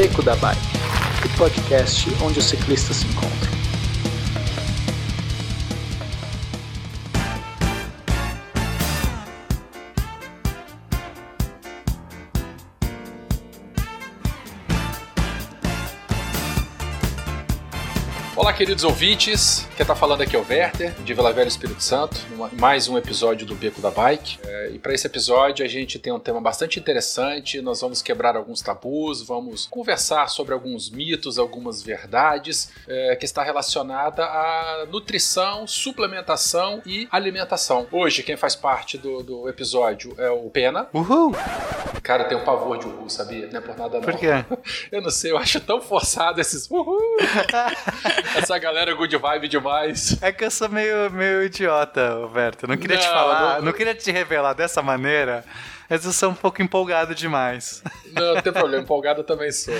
Beco da Bike, o podcast onde os ciclistas se encontram. Queridos ouvintes. Quem está falando aqui é o Werther, de Vila Velha Espírito Santo, mais um episódio do Beco da Bike. É, e para esse episódio a gente tem um tema bastante interessante. Nós vamos quebrar alguns tabus, vamos conversar sobre alguns mitos, algumas verdades é, que está relacionada à nutrição, suplementação e alimentação. Hoje quem faz parte do, do episódio é o Pena. Uhul! Cara, eu tenho pavor de uhul, sabia? Não é por nada não. Por quê? Eu não sei, eu acho tão forçado esses uhul. Essa galera good vibe demais. É que eu sou meio, meio idiota, Roberto. Não queria Não, te falar, não- não... queria te revelar dessa maneira, mas eu sou um pouco empolgado demais. Não, não tem problema, empolgado eu também sou.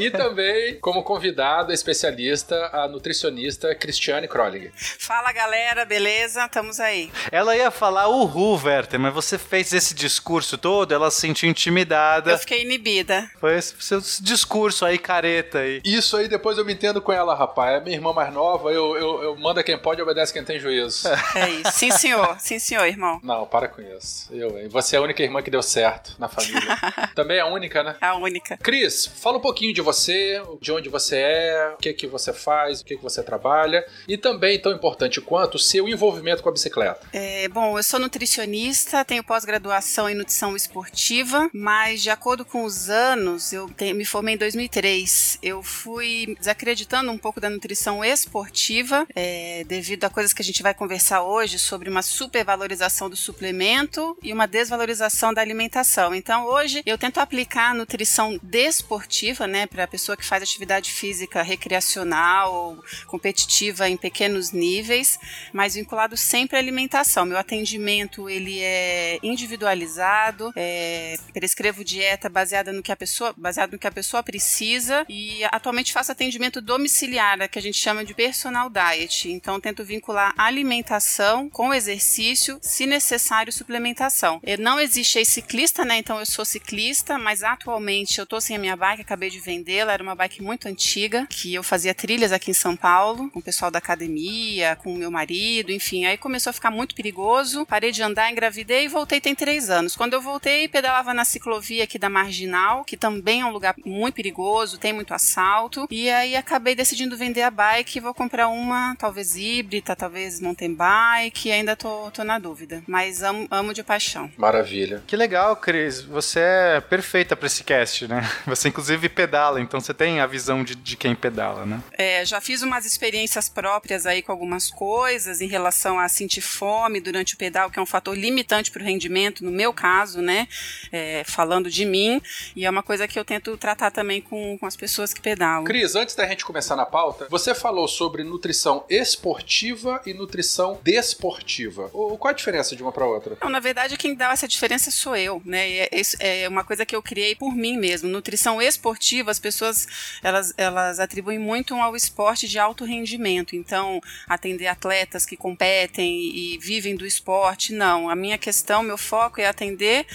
E também, como convidada, especialista, a nutricionista Cristiane Krollinger. Fala galera, beleza? Estamos aí. Ela ia falar uhul, Werther, mas você fez esse discurso todo, ela se sentiu intimidada. Eu fiquei inibida. Foi esse seu discurso aí, careta aí. Isso aí depois eu me entendo com ela, rapaz. É minha irmã mais nova, eu, eu, eu manda quem pode e obedece quem tem juízo. É isso. Sim, senhor. Sim, senhor, irmão. Não, para com isso. Eu, hein? Você é a única irmã que deu certo na família. Também é a única, né? A única. Cris, fala um pouquinho de você, de onde você é, o que que você faz, o que que você trabalha e também, tão importante quanto, o seu envolvimento com a bicicleta. É, bom, eu sou nutricionista, tenho pós-graduação em nutrição esportiva, mas de acordo com os anos, eu te- me formei em 2003. Eu fui desacreditando um pouco da nutrição esportiva, é, devido a coisas que a gente vai conversar hoje sobre uma supervalorização do suplemento e uma desvalorização da alimentação. Então, hoje eu tento aplicar a nutrição desportiva, né, para a pessoa que faz atividade física recreacional ou competitiva em pequenos níveis, mas vinculado sempre à alimentação. Meu atendimento ele é individualizado, é, prescrevo dieta baseada no que a pessoa, baseado no que a pessoa precisa e atualmente faço atendimento domiciliar, né, que a gente chama de personal diet. Então tento vincular alimentação com exercício, se necessário suplementação. Eh, Não existe ex-ciclista, né? Então eu sou ciclista, mas atualmente eu tô sem a minha bike, acabei de vendê-la, era uma bike muito antiga, que eu fazia trilhas aqui em São Paulo, com o pessoal da academia, com o meu marido, enfim. Aí começou a ficar muito perigoso, parei de andar, engravidei e voltei tem três anos. Quando eu voltei, pedalava na ciclovia aqui da Marginal, que também é um lugar muito perigoso, tem muito assalto. E aí acabei decidindo vender a bike e vou comprar uma, talvez híbrida, talvez mountain bike, ainda tô, tô na dúvida. Mas amo, amo de paixão. Maravilha. Que legal, Cris. Você é perfeita pra esse cast, né? Você inclusive pedala, então você tem a visão de, de quem pedala, né? É, já fiz umas experiências próprias aí com algumas coisas em relação a sentir fome durante o pedal, que é um fator limitante para o rendimento, no meu caso, né? É, falando de mim, e é uma coisa que eu tento tratar também com, com as pessoas que pedalam. Cris, antes da gente começar na pauta, você falou sobre nutrição esportiva e nutrição desportiva. O- Qual a diferença de uma para outra? Não, na verdade, quem dá essa diferença sou eu, né? É, é uma coisa que eu criei por mim mesmo. Nutrição esportiva, as pessoas elas, elas atribuem muito ao esporte de alto rendimento. Então, atender atletas que competem e vivem do esporte, não. A minha questão, meu foco é atender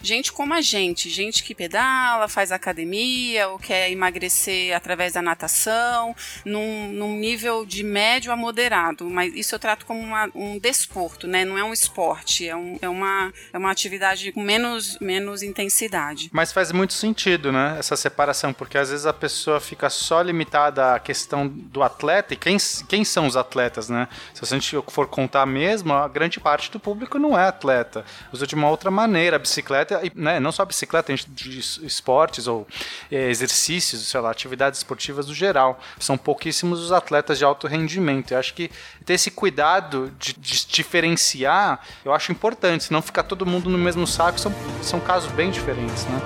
gente como a gente, gente que pedala, faz academia ou quer emagrecer através da natação, num, num nível de médio a moderado. Mas isso eu trato como uma- um desporto, né? Não é um esporte, é, um- é uma, é uma atividade com menos, menos intensidade. Mas faz muito sentido, né? Essa separação, porque às vezes a pessoa fica só limitada à questão do atleta e quem, quem são os atletas, né? Se a gente for contar mesmo, a grande parte do público não é atleta. Usa de uma outra maneira a bicicleta, né? Não só a bicicleta, a gente de es- esportes ou eh, exercícios, sei lá, atividades esportivas no geral. São pouquíssimos os atletas de alto rendimento. Eu acho que ter esse cuidado de, de diferenciar, eu acho importante, senão ficar todo mundo no mesmo saco, são, são casos bem diferentes, né?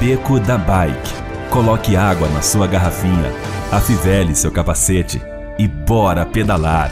Beco da Bike. Coloque água na sua garrafinha, afivele seu capacete e bora pedalar.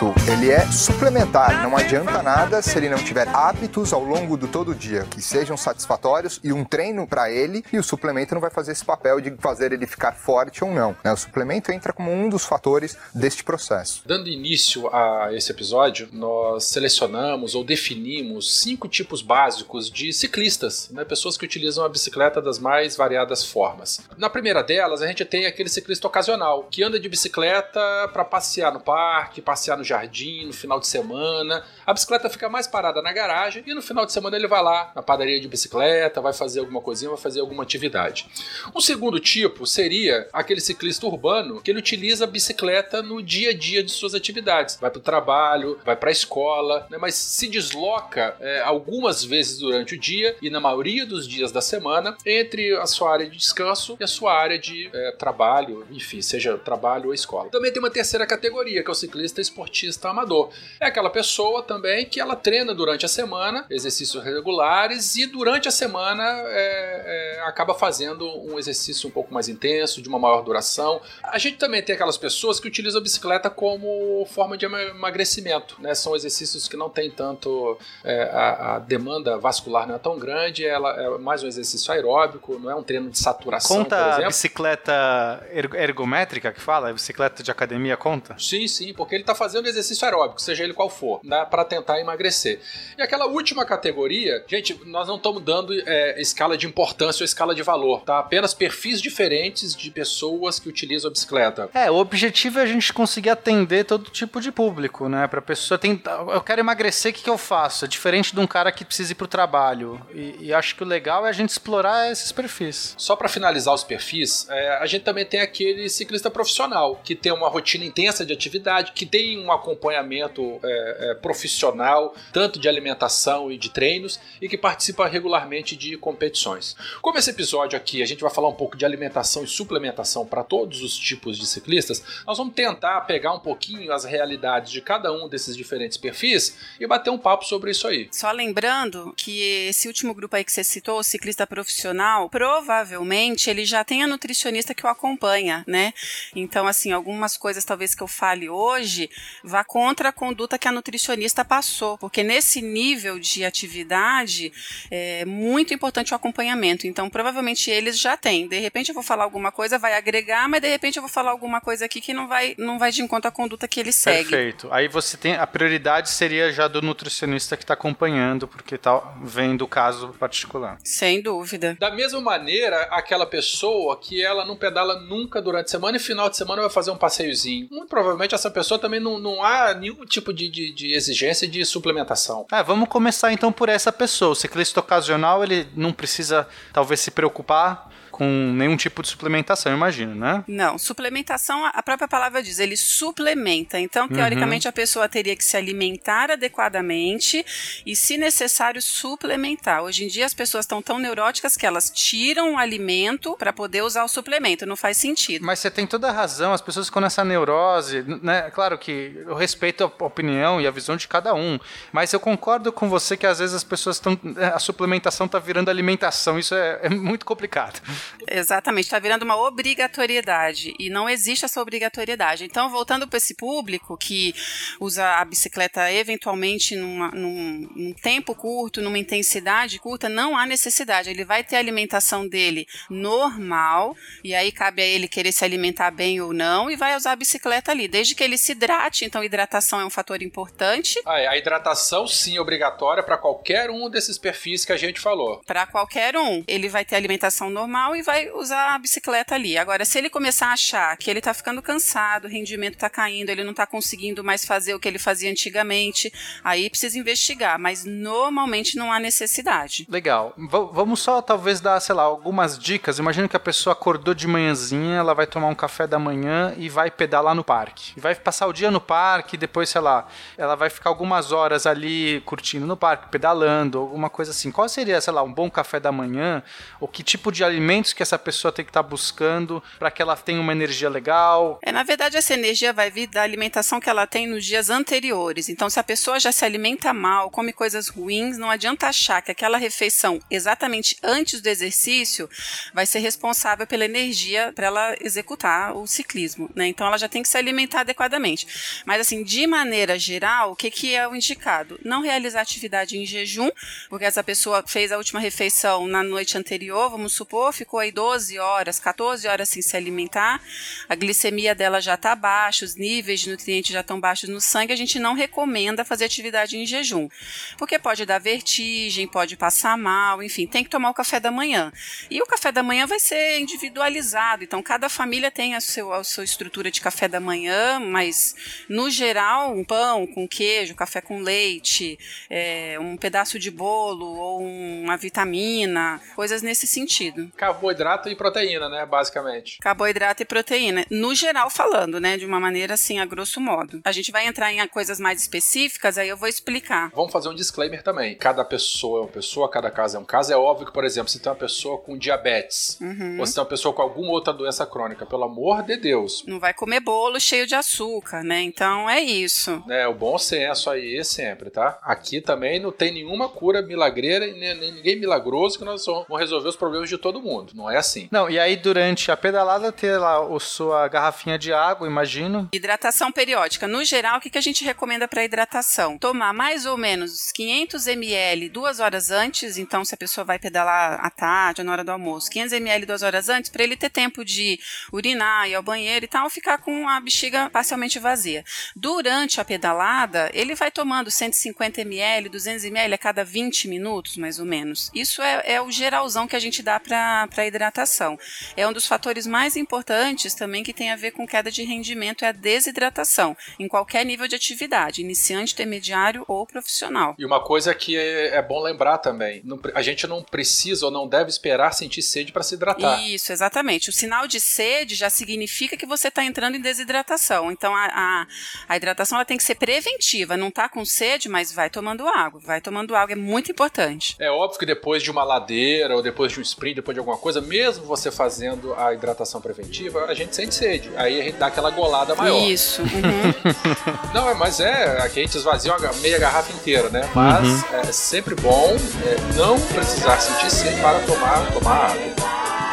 O suplemento suplemento, ele é suplementar. Não adianta nada se ele não tiver hábitos ao longo do todo dia que sejam satisfatórios e um treino para ele, e o suplemento não vai fazer esse papel de fazer ele ficar forte ou não. Né? O suplemento entra como um dos fatores deste processo. Dando início a esse episódio, nós selecionamos ou definimos cinco tipos básicos de ciclistas, né? pessoas que utilizam a bicicleta das mais variadas formas. Na primeira delas, a gente tem aquele ciclista ocasional, que anda de bicicleta para passear no parque, passear no jardim, no final de semana. A bicicleta fica mais parada na garagem e no final de semana ele vai lá na padaria de bicicleta, vai fazer alguma coisinha, vai fazer alguma atividade. Um segundo tipo seria aquele ciclista urbano que ele utiliza a bicicleta no dia a dia de suas atividades. Vai para o trabalho, vai para a escola, né, mas se desloca é, algumas vezes durante o dia e na maioria dos dias da semana entre a sua área de descanso e a sua área de é, trabalho, enfim, seja trabalho ou escola. Também tem uma terceira categoria, que é o ciclista esportista amador. É aquela pessoa também que ela treina durante a semana, exercícios regulares, e durante a semana é, é, acaba fazendo um exercício um pouco mais intenso, de uma maior duração. A gente também tem aquelas pessoas que utilizam a bicicleta como forma de emagrecimento, né? São exercícios que não tem tanto é, a, a, demanda vascular não é tão grande, ela é mais um exercício aeróbico, não é um treino de saturação, Conta a bicicleta ergométrica que fala, a bicicleta de academia conta? Sim, sim, porque ele está fazendo exercício aeróbico, seja ele qual for, né, para tentar emagrecer. E aquela última categoria, gente, nós não estamos dando é, escala de importância ou escala de valor, tá? Apenas perfis diferentes de pessoas que utilizam a bicicleta. É, o objetivo é a gente conseguir atender todo tipo de público, né? Pra pessoa tentar. Eu quero emagrecer, o que, que eu faço? É diferente de um cara que precisa ir pro trabalho. E, e acho que o legal é a gente explorar esses perfis. Só para finalizar os perfis, é, a gente também tem aquele ciclista profissional que tem uma rotina intensa de atividade, que tem um acompanhamento é, é, profissional, tanto de alimentação e de treinos, e que participa regularmente de competições. Como esse episódio aqui a gente vai falar um pouco de alimentação e suplementação para todos os tipos de ciclistas, nós vamos tentar pegar um pouquinho as realidades de cada um desses diferentes perfis e bater um papo sobre isso aí. Só lembrando que esse último grupo aí que você citou, o ciclista profissional, provavelmente ele já tem a nutricionista que o acompanha, né? Então, assim, algumas coisas talvez que eu fale hoje vá contra a conduta que a nutricionista passou, porque nesse nível de atividade é muito importante o acompanhamento. Então, provavelmente eles já têm. De repente eu vou falar alguma coisa, vai agregar, mas de repente eu vou falar alguma coisa aqui que não vai, não vai de encontro à conduta que ele segue. Perfeito. Aí você tem a prioridade seria já do nutricionista que está acompanhando, porque está vendo o caso particular. Sem dúvida. Da mesma maneira, aquela pessoa que ela não pedala nunca durante a semana e final de semana vai fazer um passeiozinho. Muito provavelmente essa pessoa também não, não há nenhum tipo de, de, de exigência de suplementação. É, vamos começar então por essa pessoa. O ciclista ocasional, ele não precisa talvez se preocupar com nenhum tipo de suplementação, imagino, né? Não, suplementação, a própria palavra diz, ele suplementa. Então, uhum. teoricamente, uhum. a pessoa teria que se alimentar adequadamente e, se necessário, suplementar. Hoje em dia, as pessoas estão tão neuróticas que elas tiram o alimento para poder usar o suplemento. Não faz sentido. Mas você tem toda a razão, as pessoas ficam nessa neurose, né? Claro que eu respeito a opinião e a visão de cada um, mas eu concordo com você que às vezes as pessoas estão. A suplementação está virando alimentação, isso é, é muito complicado. Exatamente, está virando uma obrigatoriedade e não existe essa obrigatoriedade. Então, voltando para esse público que usa a bicicleta eventualmente numa, num, num, tempo curto, numa intensidade curta, não há necessidade. Ele vai ter a alimentação dele normal e aí cabe a ele querer se alimentar bem ou não e vai usar a bicicleta ali, desde que ele se hidrate. Então, hidratação é um fator importante. Ah, é, a hidratação sim é obrigatória para qualquer um desses perfis que a gente falou. Para qualquer um, ele vai ter alimentação normal e vai usar a bicicleta ali. Agora, se ele começar a achar que ele tá ficando cansado, o rendimento tá caindo, ele não tá conseguindo mais fazer o que ele fazia antigamente, aí precisa investigar, mas normalmente não há necessidade. Legal. V vamos só talvez dar, sei lá, algumas dicas. Imagina que a pessoa acordou de manhãzinha, ela vai tomar um café da manhã e vai pedalar no parque. E vai passar o dia no parque, depois, sei lá, ela vai ficar algumas horas ali curtindo no parque, pedalando, alguma coisa assim. Qual seria, sei lá, um bom café da manhã? Ou que tipo de alimento que essa pessoa tem que estar tá buscando para que ela tenha uma energia legal? É, na verdade, essa energia vai vir da alimentação que ela tem nos dias anteriores. Então, se a pessoa já se alimenta mal, come coisas ruins, não adianta achar que aquela refeição exatamente antes do exercício vai ser responsável pela energia para ela executar o ciclismo, né? Então, ela já tem que se alimentar adequadamente. Mas, assim, de maneira geral, o que, que é o indicado? Não realizar atividade em jejum, porque essa pessoa fez a última refeição na noite anterior, vamos supor, ficou aí 12 horas, 14 horas sem se alimentar, a glicemia dela já está baixa, os níveis de nutrientes já estão baixos no sangue, a gente não recomenda fazer atividade em jejum, porque pode dar vertigem, pode passar mal, enfim, tem que tomar o café da manhã. E o café da manhã vai ser individualizado, então cada família tem a, seu, a sua estrutura de café da manhã, mas no geral, um pão com queijo, café com leite, é, um pedaço de bolo ou uma vitamina, coisas nesse sentido. Carboidrato e proteína, né, basicamente. Carboidrato e proteína, no geral falando, né, de uma maneira assim, a grosso modo. A gente vai entrar em coisas mais específicas, aí eu vou explicar. Vamos fazer um disclaimer também. Cada pessoa é uma pessoa, cada caso é um caso. É óbvio que, por exemplo, se tem uma pessoa com diabetes, uhum. ou se tem uma pessoa com alguma outra doença crônica, pelo amor de Deus. Não vai comer bolo cheio de açúcar, né? Então é isso. É, o bom senso aí sempre, tá? Aqui também não tem nenhuma cura milagreira e ninguém milagroso que nós vamos resolver os problemas de todo mundo. Não é assim. Não, e aí durante a pedalada ter lá a sua garrafinha de água, imagino. Hidratação periódica. No geral, o que, que a gente recomenda para hidratação? Tomar mais ou menos 500 ml duas horas antes. Então, se a pessoa vai pedalar à tarde, na hora do almoço, 500 ml duas horas antes, para ele ter tempo de urinar, ir ao banheiro e tal, ficar com a bexiga parcialmente vazia. Durante a pedalada, ele vai tomando 150 ml, 200 ml a cada 20 minutos, mais ou menos. Isso é, é o geralzão que a gente dá para hidratação. É um dos fatores mais importantes também que tem a ver com queda de rendimento, é a desidratação, em qualquer nível de atividade, iniciante, intermediário ou profissional. E uma coisa que é, é bom lembrar também, não, a gente não precisa ou não deve esperar sentir sede para se hidratar. Isso, exatamente. O sinal de sede já significa que você está entrando em desidratação. Então a, a, a hidratação ela tem que ser preventiva, não tá com sede, mas vai tomando água, vai tomando água, é muito importante. É óbvio que depois de uma ladeira ou depois de um sprint, depois de alguma coisa, mesmo você fazendo a hidratação preventiva, a gente sente sede. Aí a gente dá aquela golada maior. Isso. Uhum. não, mas é, aqui a gente esvazia uma meia garrafa inteira, né? Mas uhum. é sempre bom é, não precisar sentir sede para tomar, tomar água.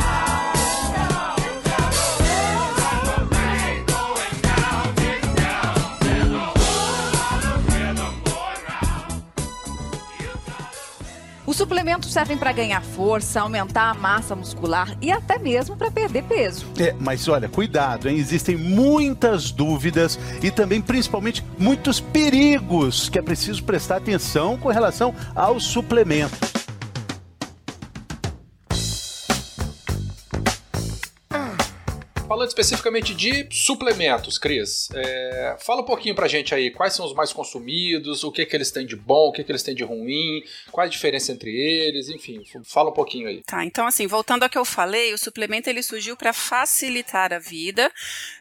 Os suplementos servem para ganhar força, aumentar a massa muscular e até mesmo para perder peso. É, mas olha, cuidado, hein? Existem muitas dúvidas e também, principalmente, muitos perigos que é preciso prestar atenção com relação aos suplementos. Falando especificamente de suplementos, Cris, é, fala um pouquinho pra gente aí quais são os mais consumidos, o que que eles têm de bom, o que que eles têm de ruim, qual a diferença entre eles, enfim, fala um pouquinho aí. Tá, então assim, voltando ao que eu falei, o suplemento ele surgiu para facilitar a vida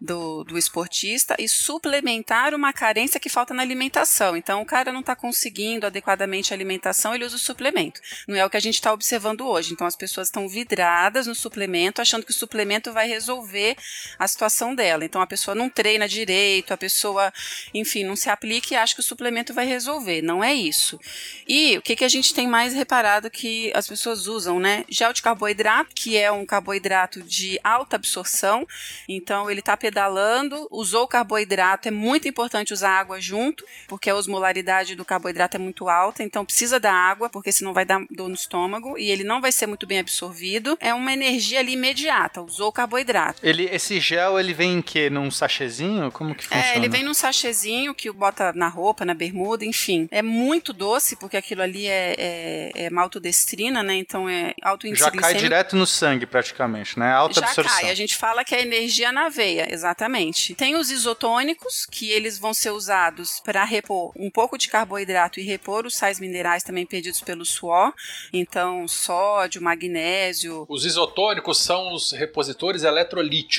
do, do esportista e suplementar uma carência que falta na alimentação. Então o cara não está conseguindo adequadamente a alimentação, ele usa o suplemento. Não é o que a gente está observando hoje. Então as pessoas estão vidradas no suplemento, achando que o suplemento vai resolver a situação dela. Então a pessoa não treina direito, a pessoa, enfim, não se aplica e acha que o suplemento vai resolver. Não é isso. E o que, que a gente tem mais reparado que as pessoas usam, né? Gel de carboidrato, que é um carboidrato de alta absorção. Então ele está pedalando, usou o carboidrato, é muito importante usar água junto, porque a osmolaridade do carboidrato é muito alta, então precisa da água, porque senão vai dar dor no estômago e ele não vai ser muito bem absorvido. É uma energia ali imediata, usou o carboidrato. Ele esse gel, ele vem em quê? Num sachêzinho? Como que funciona? É, ele vem num sachêzinho que bota na roupa, na bermuda, enfim. É muito doce, porque aquilo ali é, é, é maltodestrina, né? Então é alto índice Já cai direto no sangue, praticamente, né? Alta Já absorção. cai. A gente fala que é energia na veia, exatamente. Tem os isotônicos, que eles vão ser usados para repor um pouco de carboidrato e repor os sais minerais também perdidos pelo suor. Então, sódio, magnésio. Os isotônicos são os repositores eletrolíticos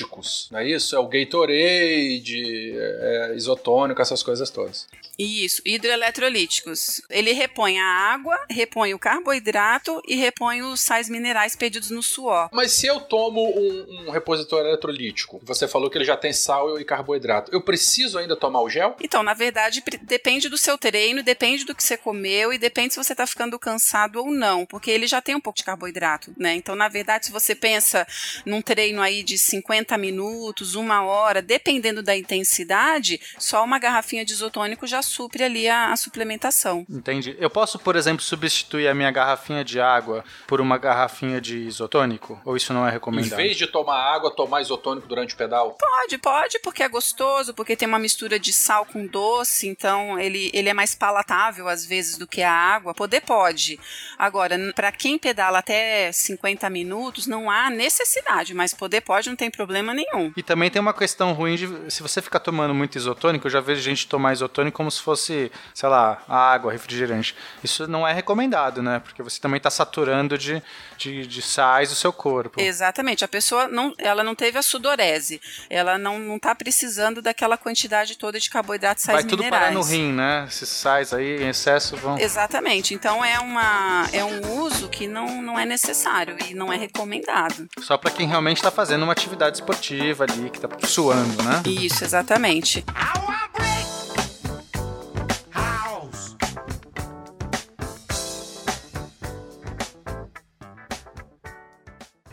não é isso? É o Gatorade, é, é isotônico, essas coisas todas. Isso, hidroeletrolíticos. Ele repõe a água, repõe o carboidrato e repõe os sais minerais perdidos no suor. Mas se eu tomo um, um repositor eletrolítico, você falou que ele já tem sal e carboidrato, eu preciso ainda tomar o gel? Então, na verdade, depende do seu treino, depende do que você comeu e depende se você está ficando cansado ou não, porque ele já tem um pouco de carboidrato, né? Então, na verdade, se você pensa num treino aí de 50 minutos, uma hora, dependendo da intensidade, só uma garrafinha de isotônico já supre ali a, a, suplementação. Entendi. Eu posso, por exemplo, substituir a minha garrafinha de água por uma garrafinha de isotônico? Ou isso não é recomendado? Em vez de tomar água, tomar isotônico durante o pedal? Pode, pode, porque é gostoso, porque tem uma mistura de sal com doce, então ele, ele é mais palatável às vezes do que a água. Poder pode. Agora, para quem pedala até 50 minutos, não há necessidade, mas poder pode, não tem problema nenhum. E também tem uma questão ruim de se você ficar tomando muito isotônico, eu já vejo gente tomar isotônico como se se fosse, sei lá, água, refrigerante. Isso não é recomendado, né? Porque você também está saturando de, de, de sais o seu corpo. Exatamente. A pessoa não, ela não teve a sudorese. Ela não está precisando daquela quantidade toda de carboidratos, sais Vai tudo minerais. parar no rim, né? Esses sais aí em excesso vão. Exatamente. Então é, uma, é um uso que não, não é necessário e não é recomendado. Só para quem realmente está fazendo uma atividade esportiva ali, que está suando, né? Isso, exatamente.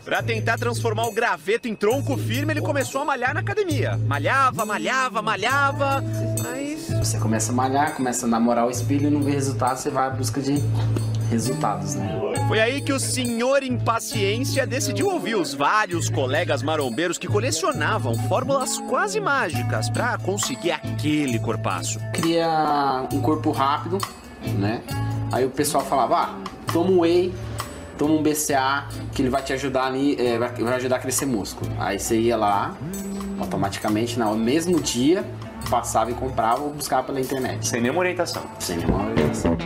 Para tentar transformar o graveto em tronco firme, ele começou a malhar na academia. Malhava, malhava, malhava, mas... Você começa a malhar, começa a namorar o espelho e não vê resultado, você vai à busca de resultados, né? Foi aí que o senhor Impaciência decidiu ouvir os vários colegas marombeiros que colecionavam fórmulas quase mágicas para conseguir aquele corpaço. Cria um corpo rápido, né? Aí o pessoal falava, ah, toma um whey, toma um BCA que ele vai te ajudar ali, é, vai ajudar a crescer músculo. Aí você ia lá, automaticamente, no mesmo dia, passava e comprava ou buscava pela internet. Sem nenhuma orientação. Sem nenhuma orientação.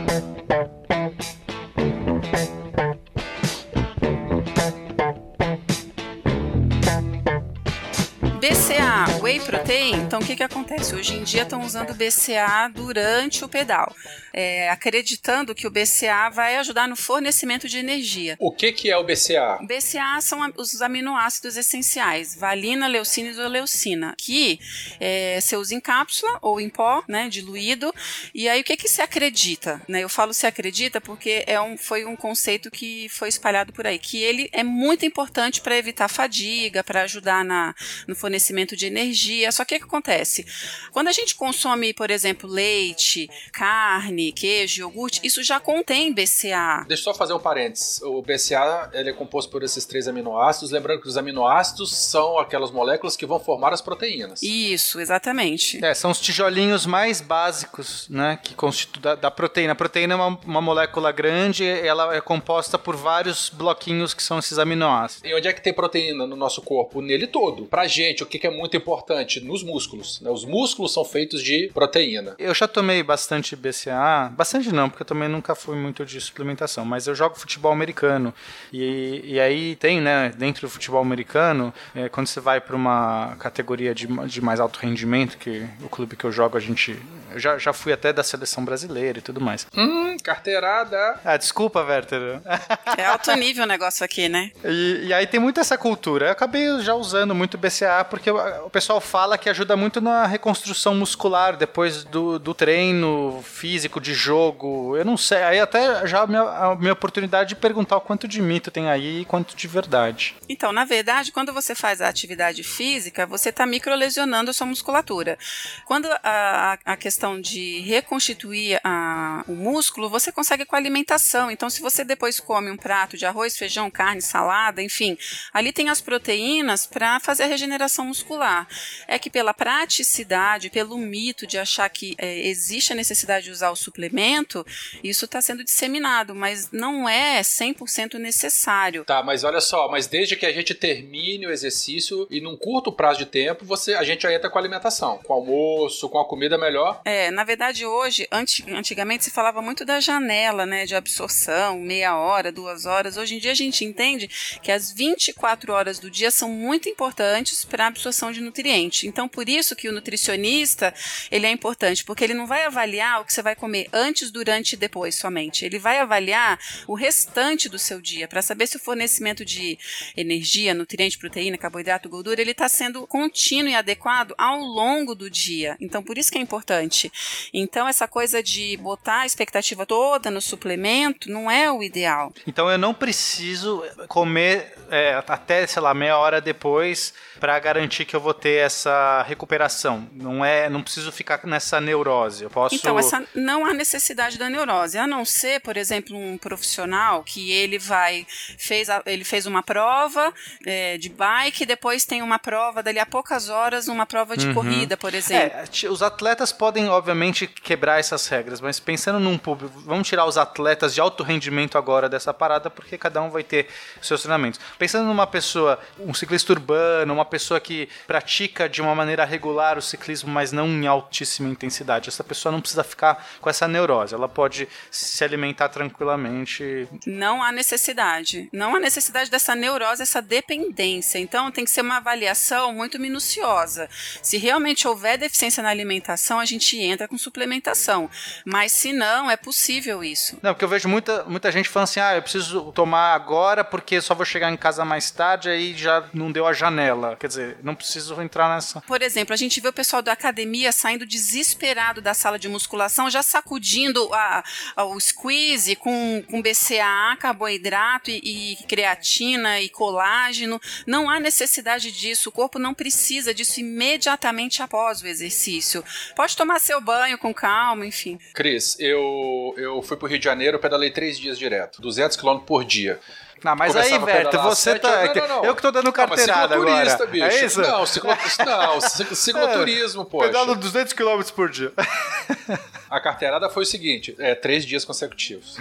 Whey Protein, então o que, que acontece? Hoje em dia estão usando BCA durante o pedal, é, acreditando que o BCA vai ajudar no fornecimento de energia. O que, que é o BCA? O BCA são os aminoácidos essenciais, valina, leucina e isoleucina, que é, você usa em cápsula ou em pó, né, diluído. E aí o que, que se acredita? Né? Eu falo se acredita porque é um, foi um conceito que foi espalhado por aí, que ele é muito importante para evitar fadiga, para ajudar na, no fornecimento de energia. Só que o que acontece? Quando a gente consome, por exemplo, leite, carne, queijo, iogurte, isso já contém BCA. Deixa eu só fazer um parênteses. O BCA ele é composto por esses três aminoácidos. Lembrando que os aminoácidos são aquelas moléculas que vão formar as proteínas. Isso, exatamente. É, são os tijolinhos mais básicos, né, que constituem da, da, proteína. A proteína é uma, uma molécula grande, ela é composta por vários bloquinhos que são esses aminoácidos. E onde é que tem proteína no nosso corpo? Nele todo. Pra gente, o que é muito importante? Nos músculos. Né? Os músculos são feitos de proteína. Eu já tomei bastante BCA, bastante não, porque eu também nunca fui muito de suplementação, mas eu jogo futebol americano. E, e aí tem, né, dentro do futebol americano, é, quando você vai para uma categoria de, de mais alto rendimento, que o clube que eu jogo a gente. Eu já, já fui até da seleção brasileira e tudo mais. Hum, carteirada. Ah, desculpa, Werther. É alto nível o negócio aqui, né? E, e aí tem muito essa cultura. Eu acabei já usando muito BCA porque o pessoal fala que ajuda muito na reconstrução muscular depois do, do treino físico de jogo. Eu não sei. Aí até já a minha, a minha oportunidade de perguntar o quanto de mito tem aí e quanto de verdade. Então, na verdade, quando você faz a atividade física, você está microlesionando a sua musculatura. Quando a, a questão de reconstituir a, o músculo, você consegue com a alimentação. Então, se você depois come um prato de arroz, feijão, carne, salada, enfim, ali tem as proteínas para fazer a regeneração muscular. É que pela praticidade, pelo mito de achar que é, existe a necessidade de usar o suplemento, isso está sendo disseminado, mas não é 100% necessário. Tá, mas olha só, mas desde que a gente termine o exercício e num curto prazo de tempo, você, a gente já entra com a alimentação, com o almoço, com a comida melhor. É, na verdade hoje, antigamente se falava muito da janela, né, de absorção, meia hora, duas horas. Hoje em dia a gente entende que as 24 horas do dia são muito importantes para a absorção de nutrientes. Então, por isso que o nutricionista, ele é importante, porque ele não vai avaliar o que você vai comer antes, durante e depois somente. Ele vai avaliar o restante do seu dia para saber se o fornecimento de energia, nutriente, proteína, carboidrato, gordura, ele está sendo contínuo e adequado ao longo do dia. Então, por isso que é importante. Então, essa coisa de botar a expectativa toda no suplemento não é o ideal. Então, eu não preciso comer é, até, sei lá, meia hora depois para garantir que eu vou ter essa recuperação. Não é, não preciso ficar nessa neurose. Eu posso Então, essa não há necessidade da neurose, a não ser, por exemplo, um profissional que ele vai fez a, ele fez uma prova é, de bike, depois tem uma prova dali a poucas horas, uma prova de uhum. corrida, por exemplo. É, os atletas podem obviamente quebrar essas regras, mas pensando num público, vamos tirar os atletas de alto rendimento agora dessa parada, porque cada um vai ter seus treinamentos. Pensando numa pessoa, um ciclista urbano, uma pessoa que pratica de uma maneira regular o ciclismo, mas não em altíssima intensidade. Essa pessoa não precisa ficar com essa neurose, ela pode se alimentar tranquilamente. Não há necessidade. Não há necessidade dessa neurose, essa dependência. Então tem que ser uma avaliação muito minuciosa. Se realmente houver deficiência na alimentação, a gente entra com suplementação. Mas se não, é possível isso. Não, porque eu vejo muita, muita gente falando assim: ah, eu preciso tomar agora porque só vou chegar em casa mais tarde, aí já não deu a janela. Quer dizer, não preciso entrar nessa. Por exemplo, a gente vê o pessoal da academia saindo desesperado da sala de musculação, já sacudindo a, a o squeeze com, com BCAA, carboidrato e, e creatina e colágeno. Não há necessidade disso. O corpo não precisa disso imediatamente após o exercício. Pode tomar seu banho com calma, enfim. Cris, eu, eu fui pro Rio de Janeiro, pedalei três dias direto, 200 km por dia. Não, mas aí, Berto, você tá. Não, não, não. Eu que tô dando carteirada não, mas agora. Bicho. É isso? Não, cicloturista, não, cicloturismo, pô. Pedalo 200 km por dia. A carteirada foi o seguinte: é, três dias consecutivos.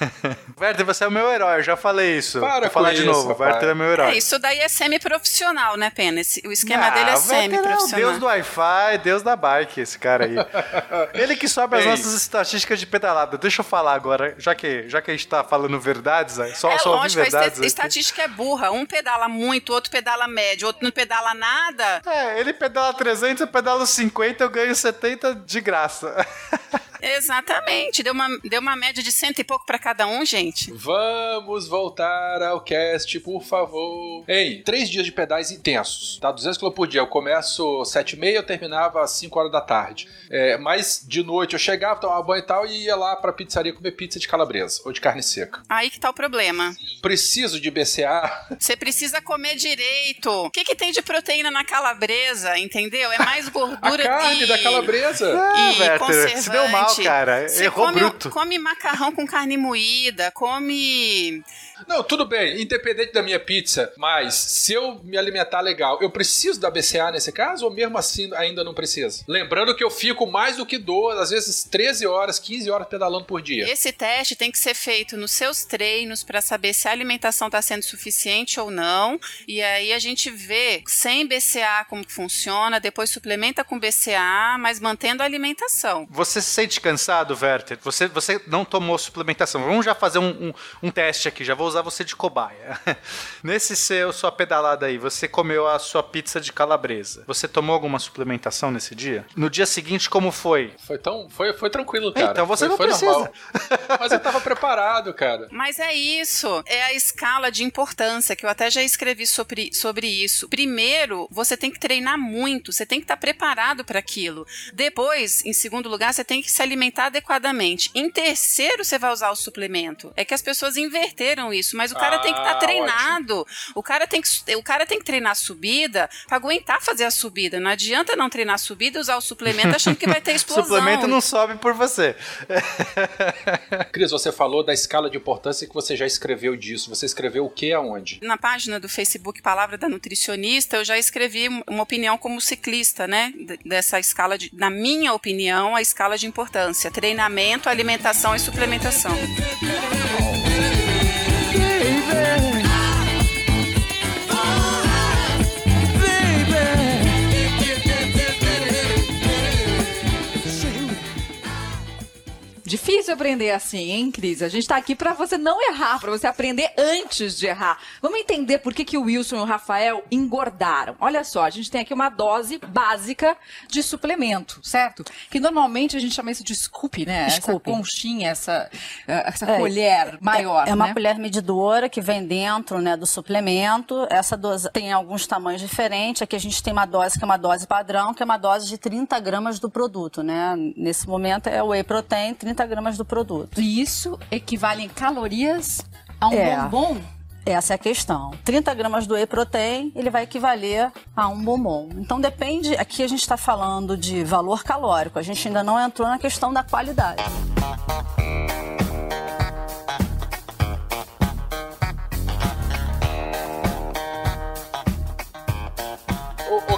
Werther, você é o meu herói, eu já falei isso. Para Vou falar isso, de novo, rapaz. Werther é meu herói. É, isso daí é semi-profissional, né, Pena? Esse, o esquema dele é semi-profissional. É o deus do Wi-Fi, deus da bike, esse cara aí. Ele que sobe as nossas estatísticas de pedalada. Deixa eu falar agora, já que, já que a gente tá falando verdades, só, é, só lógico, verdades. A estatística é burra. Um pedala muito, outro pedala médio, outro não pedala nada. É, ele pedala 300, eu pedalo 50, eu ganho 70 de graça. Exatamente. Deu uma, deu uma média de cento e pouco para cada um, gente. Vamos voltar ao cast, por favor. Ei, três dias de pedais intensos, tá? 200 km por dia. Eu começo sete e meia, eu terminava às 5 horas da tarde. É, mas de noite eu chegava, tomava banho e tal, e ia lá pra pizzaria comer pizza de calabresa ou de carne seca. Aí que tá o problema. Preciso de BCA. Você precisa comer direito. O que, que tem de proteína na calabresa, entendeu? É mais gordura A carne e... da calabresa. Ah, e Werther, se deu mal, cara. Você Errou come, bruto. come macarrão com carne moída, come não, tudo bem, independente da minha pizza, mas se eu me alimentar legal, eu preciso da BCA nesse caso ou mesmo assim ainda não precisa? Lembrando que eu fico mais do que duas, às vezes 13 horas, 15 horas pedalando por dia. Esse teste tem que ser feito nos seus treinos para saber se a alimentação está sendo suficiente ou não. E aí a gente vê sem BCA como funciona, depois suplementa com BCA, mas mantendo a alimentação. Você se sente cansado, Werther? Você, você não tomou suplementação. Vamos já fazer um, um, um teste aqui, já vou usar você de cobaia. Nesse seu, sua pedalada aí, você comeu a sua pizza de calabresa. Você tomou alguma suplementação nesse dia? No dia seguinte, como foi? Foi tão, foi, foi tranquilo, cara. Então você foi, não foi precisa. Normal. Mas eu tava preparado, cara. Mas é isso, é a escala de importância que eu até já escrevi sobre, sobre isso. Primeiro, você tem que treinar muito, você tem que estar preparado para aquilo. Depois, em segundo lugar, você tem que se alimentar adequadamente. Em terceiro, você vai usar o suplemento. É que as pessoas inverteram isso, mas o cara tem que estar Ah, treinado. O cara tem que o cara tem que treinar a subida para aguentar fazer a subida. Não adianta não treinar a subida e usar o suplemento achando que vai ter explosão. Suplemento não sobe por você. Cris, você falou da escala de importância que você já escreveu disso. Você escreveu o que aonde? Na página do Facebook Palavra da Nutricionista, eu já escrevi uma opinião como ciclista, né? Dessa escala de, na minha opinião, a escala de importância: treinamento, alimentação e suplementação. yeah. Difícil aprender assim, hein, Cris? A gente tá aqui pra você não errar, pra você aprender antes de errar. Vamos entender por que, que o Wilson e o Rafael engordaram. Olha só, a gente tem aqui uma dose básica de suplemento, certo? Que normalmente a gente chama isso de scoop, né? Scoop. Essa conchinha, essa, eh, essa É, colher maior, É, é uma né? colher medidora que vem dentro né, do suplemento. Essa dose tem alguns tamanhos diferentes. Aqui a gente tem uma dose que é uma dose padrão, que é uma dose de 30 gramas do produto. Né? Nesse momento é o whey protein, 30 gramas do produto. Isso equivale em calorias a um É. bombom? Essa é a questão. 30 gramas do whey protein, ele vai equivaler a um bombom. Então depende, aqui a gente está falando de valor calórico, a gente ainda não entrou na questão da qualidade.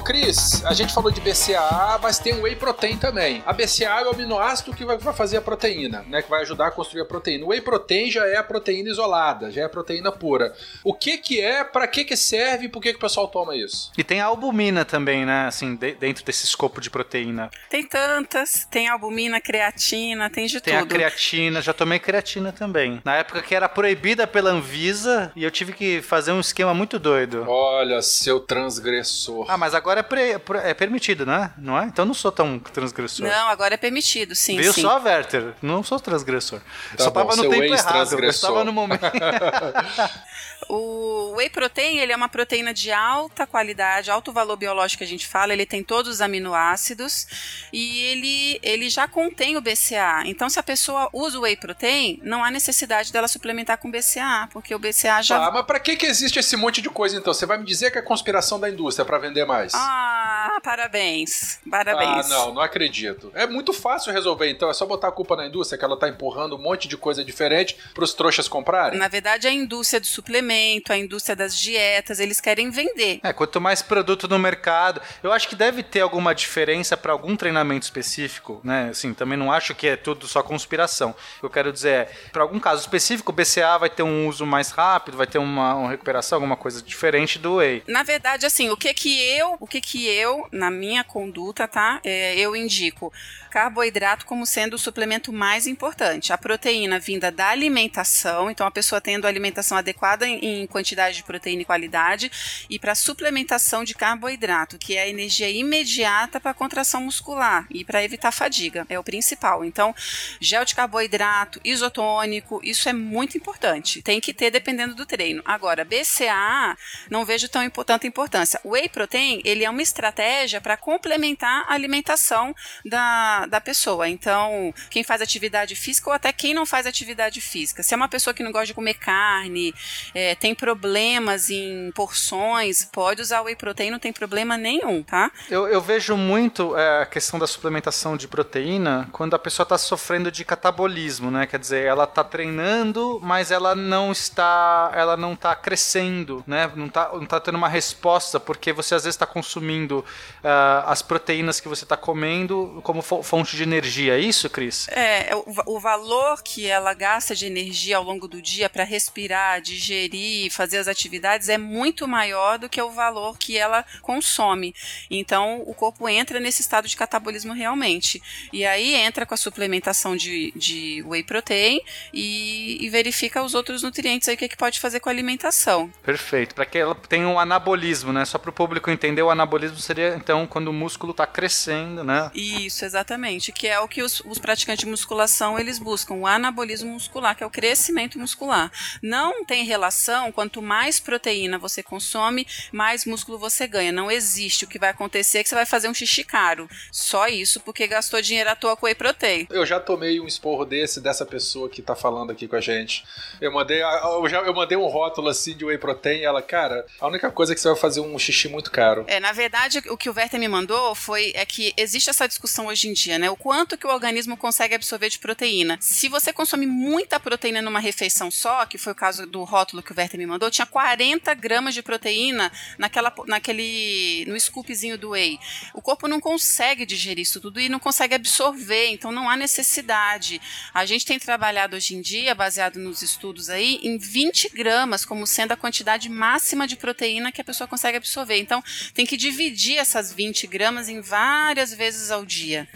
Cris, a gente falou de BCAA, mas tem o Whey Protein também. A BCAA é o aminoácido que vai fazer a proteína, né? Que vai ajudar a construir a proteína. O Whey Protein já é a proteína isolada, já é a proteína pura. O que que é, pra que que serve e por que que o pessoal toma isso? E tem a albumina também, né? Assim, de- dentro desse escopo de proteína. Tem tantas, tem albumina, creatina, tem de Tem a tudo. creatina, já tomei creatina também. Na época que era proibida pela Anvisa e eu tive que fazer um esquema muito doido. Olha, seu transgressor. Ah, mas agora é, pre- pre- é permitido, né? Não é? Então eu não sou tão transgressor. Não, agora é permitido, sim, Viu sim. só, Werther? Não sou transgressor. Tá só bom, tava no tempo errado. Eu estava no momento. O whey protein, ele é uma proteína de alta qualidade, alto valor biológico que a gente fala, ele tem todos os aminoácidos e ele, ele já contém o BCA. Então, se a pessoa usa o whey protein, não há necessidade dela suplementar com BCA, porque o BCA já... Ah, mas pra que que existe esse monte de coisa então? Você vai me dizer que é conspiração da indústria pra vender mais? Ah, parabéns, parabéns. Ah, não, não acredito. É muito fácil resolver, então. É só botar a culpa na indústria, que ela tá empurrando um monte de coisa diferente pros trouxas comprarem. Na verdade, a indústria do suplemento, a indústria das dietas, eles querem vender. É, quanto mais produto no mercado, eu acho que deve ter alguma diferença para algum treinamento específico, né? Assim, também não acho que é tudo só conspiração. O que eu quero dizer é, para algum caso específico, o BCA vai ter um uso mais rápido, vai ter uma, uma recuperação, alguma coisa diferente do whey. Na verdade, assim, o que que eu, o que que eu, na minha conduta, tá? É, eu indico carboidrato como sendo o suplemento mais importante. A proteína vinda da alimentação, então a pessoa tendo a alimentação adequada em, em quantidade de proteína e qualidade, e para suplementação de carboidrato, que é a energia imediata para contração muscular e para evitar fadiga, é o principal. Então, gel de carboidrato, isotônico, isso é muito importante. Tem que ter dependendo do treino. Agora, BCAA, não vejo tão tanta importância. Whey protein, ele é uma estratégia para complementar a alimentação da, da pessoa. Então, quem faz atividade física ou até quem não faz atividade física. Se é uma pessoa que não gosta de comer carne, é, tem problemas em porções, pode usar whey protein, não tem problema nenhum, tá? Eu, eu vejo muito é, a questão da suplementação de proteína quando a pessoa está sofrendo de catabolismo, né? Quer dizer, ela está treinando, mas ela não está, ela não está crescendo, né? Não está, não tá tendo uma resposta porque você às vezes está consumindo ah, as proteínas que você está comendo como fo- fonte de energia. É isso, Cris? É, o, o valor que ela gasta de energia ao longo do dia para respirar, digerir, fazer as atividades é muito maior do que o valor que ela consome. Então, o corpo entra nesse estado de catabolismo realmente. E aí entra com a suplementação de, de whey protein e, e verifica os outros nutrientes aí que, que pode fazer com a alimentação. Perfeito. Para que ela tenha um anabolismo, né? Só para o público entender, o anabolismo seria então, quando o músculo está crescendo, né? Isso, exatamente. Que é o que os, os praticantes de musculação eles buscam, o anabolismo muscular, que é o crescimento muscular. Não tem relação, quanto mais proteína você consome, mais músculo você ganha. Não existe. O que vai acontecer é que você vai fazer um xixi caro. Só isso, porque gastou dinheiro à toa com whey protein. Eu já tomei um esporro desse, dessa pessoa que tá falando aqui com a gente. Eu mandei, eu já, eu mandei um rótulo assim de whey protein e ela, cara, a única coisa é que você vai fazer um xixi muito caro. É, na verdade, o que o Werther me mandou foi é que existe essa discussão hoje em dia, né? O quanto que o organismo consegue absorver de proteína. Se você consome muita proteína numa refeição só, que foi o caso do rótulo que o Werther me mandou, tinha 40 gramas de proteína naquela, naquele, no scoopzinho do whey. O corpo não consegue digerir isso tudo e não consegue absorver, então não há necessidade. A gente tem trabalhado hoje em dia, baseado nos estudos aí, em 20 gramas como sendo a quantidade máxima de proteína que a pessoa consegue absorver. Então tem que dividir essas 20 gramas em várias vezes ao dia.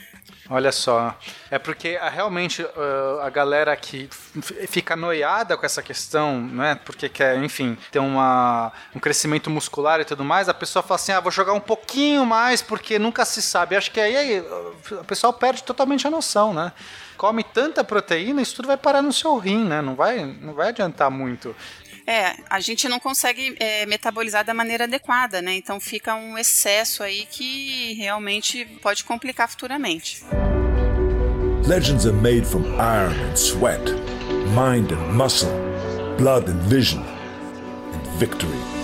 Olha só. É porque ah, realmente uh, a galera que fica noiada com essa questão, né? Porque quer, enfim, ter uma, um crescimento muscular e tudo mais, a pessoa fala assim: ah, vou jogar um pouquinho mais porque nunca se sabe. Acho que aí, aí o pessoal perde totalmente a noção, né? Come tanta proteína, isso tudo vai parar no seu rim, né? Não vai, não vai adiantar muito. É, a gente não consegue é, metabolizar da maneira adequada, né? Então fica um excesso aí que realmente pode complicar futuramente. Legends are made from iron and sweat, mind and muscle, blood and vision, and victory.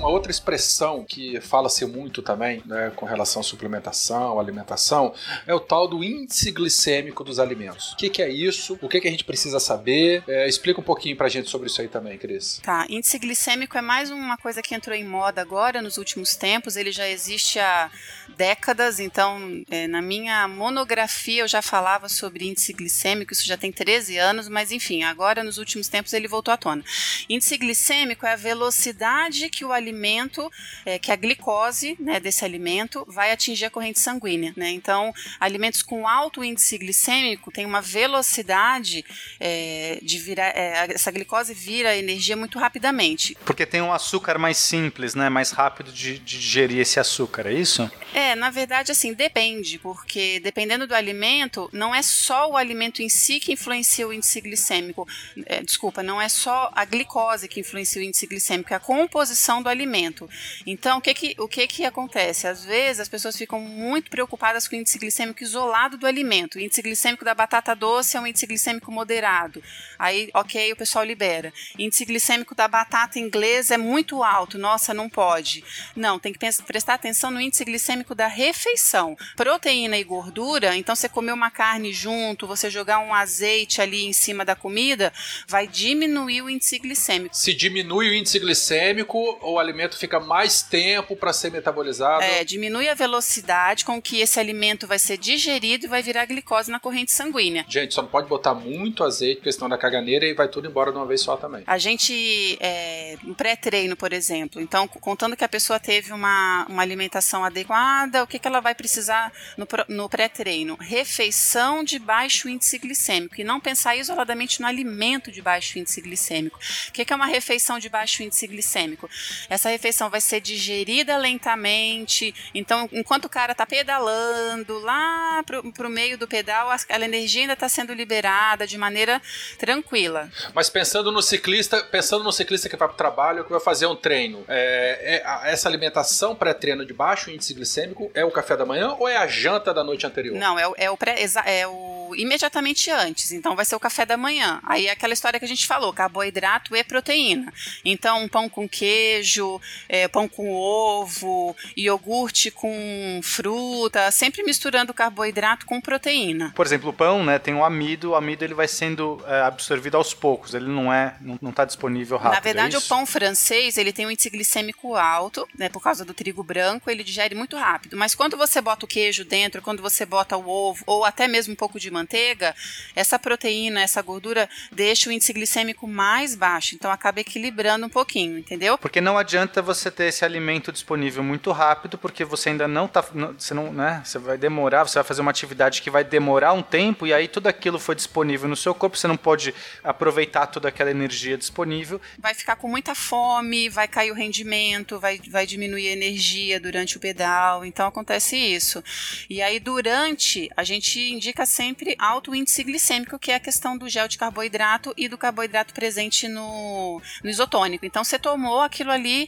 Uma outra expressão que fala-se muito também, né, com relação à suplementação, alimentação, é o tal do índice glicêmico dos alimentos. O que, que é isso? O que, que a gente precisa saber? É, explica um pouquinho pra gente sobre isso aí também, Cris. Tá, índice glicêmico é mais uma coisa que entrou em moda agora, nos últimos tempos. Ele já existe há décadas, então é, na minha monografia eu já falava sobre índice glicêmico, isso já tem 13 anos, mas enfim, agora nos últimos tempos ele voltou à tona. Índice glicêmico é a velocidade que o alimento alimento, é, que a glicose né, desse alimento vai atingir a corrente sanguínea. Né? Então, alimentos com alto índice glicêmico têm uma velocidade é, de virar. É, essa glicose vira energia muito rapidamente. Porque tem um açúcar mais simples, né? mais rápido de, de digerir esse açúcar, é isso? É, na verdade, assim, depende, porque dependendo do alimento, não é só o alimento em si que influencia o índice glicêmico. É, desculpa, não é só a glicose que influencia o índice glicêmico, é a composição do alimento alimento. Então, o que que, o que que acontece? Às vezes as pessoas ficam muito preocupadas com o índice glicêmico isolado do alimento. O índice glicêmico da batata doce é um índice glicêmico moderado. Aí, ok, o pessoal libera. O índice glicêmico da batata inglesa é muito alto. Nossa, não pode. Não, tem que prestar atenção no índice glicêmico da refeição. Proteína e gordura, então você comer uma carne junto, você jogar um azeite ali em cima da comida, vai diminuir o índice glicêmico. Se diminui o índice glicêmico, o alimento fica mais tempo para ser metabolizado. É, diminui a velocidade com que esse alimento vai ser digerido e vai virar glicose na corrente sanguínea. Gente, só não pode botar muito azeite, porque senão da caganeira e vai tudo embora de uma vez só também. A gente, é, no pré-treino, por exemplo, então, contando que a pessoa teve uma, uma alimentação adequada, o que, que ela vai precisar no, no pré-treino? Refeição de baixo índice glicêmico e não pensar isoladamente no alimento de baixo índice glicêmico. O que, que é uma refeição de baixo índice glicêmico? Essa refeição vai ser digerida lentamente. Então, enquanto o cara tá pedalando lá pro, pro meio do pedal, aquela energia ainda está sendo liberada de maneira tranquila. Mas pensando no ciclista, pensando no ciclista que vai para o trabalho, que vai fazer um treino, é, é essa alimentação pré-treino de baixo índice glicêmico é o café da manhã ou é a janta da noite anterior? Não, é, é o pré, é o imediatamente antes. Então vai ser o café da manhã. Aí é aquela história que a gente falou, carboidrato e proteína. Então um pão com queijo queijo, é, pão com ovo, iogurte com fruta, sempre misturando carboidrato com proteína. Por exemplo, o pão, né, tem o amido, o amido ele vai sendo é, absorvido aos poucos, ele não é, não está disponível rápido. Na é verdade, é o pão francês, ele tem um índice glicêmico alto, né, por causa do trigo branco, ele digere muito rápido. Mas quando você bota o queijo dentro, quando você bota o ovo, ou até mesmo um pouco de manteiga, essa proteína, essa gordura deixa o índice glicêmico mais baixo, então acaba equilibrando um pouquinho, entendeu? Porque não adianta você ter esse alimento disponível muito rápido, porque você ainda não tá, você não, né, você vai demorar, você vai fazer uma atividade que vai demorar um tempo e aí tudo aquilo foi disponível no seu corpo, você não pode aproveitar toda aquela energia disponível. Vai ficar com muita fome, vai cair o rendimento, vai, vai diminuir a energia durante o pedal, então acontece isso. E aí durante, a gente indica sempre alto índice glicêmico, que é a questão do gel de carboidrato e do carboidrato presente no, no isotônico. Então você tomou aquilo ali,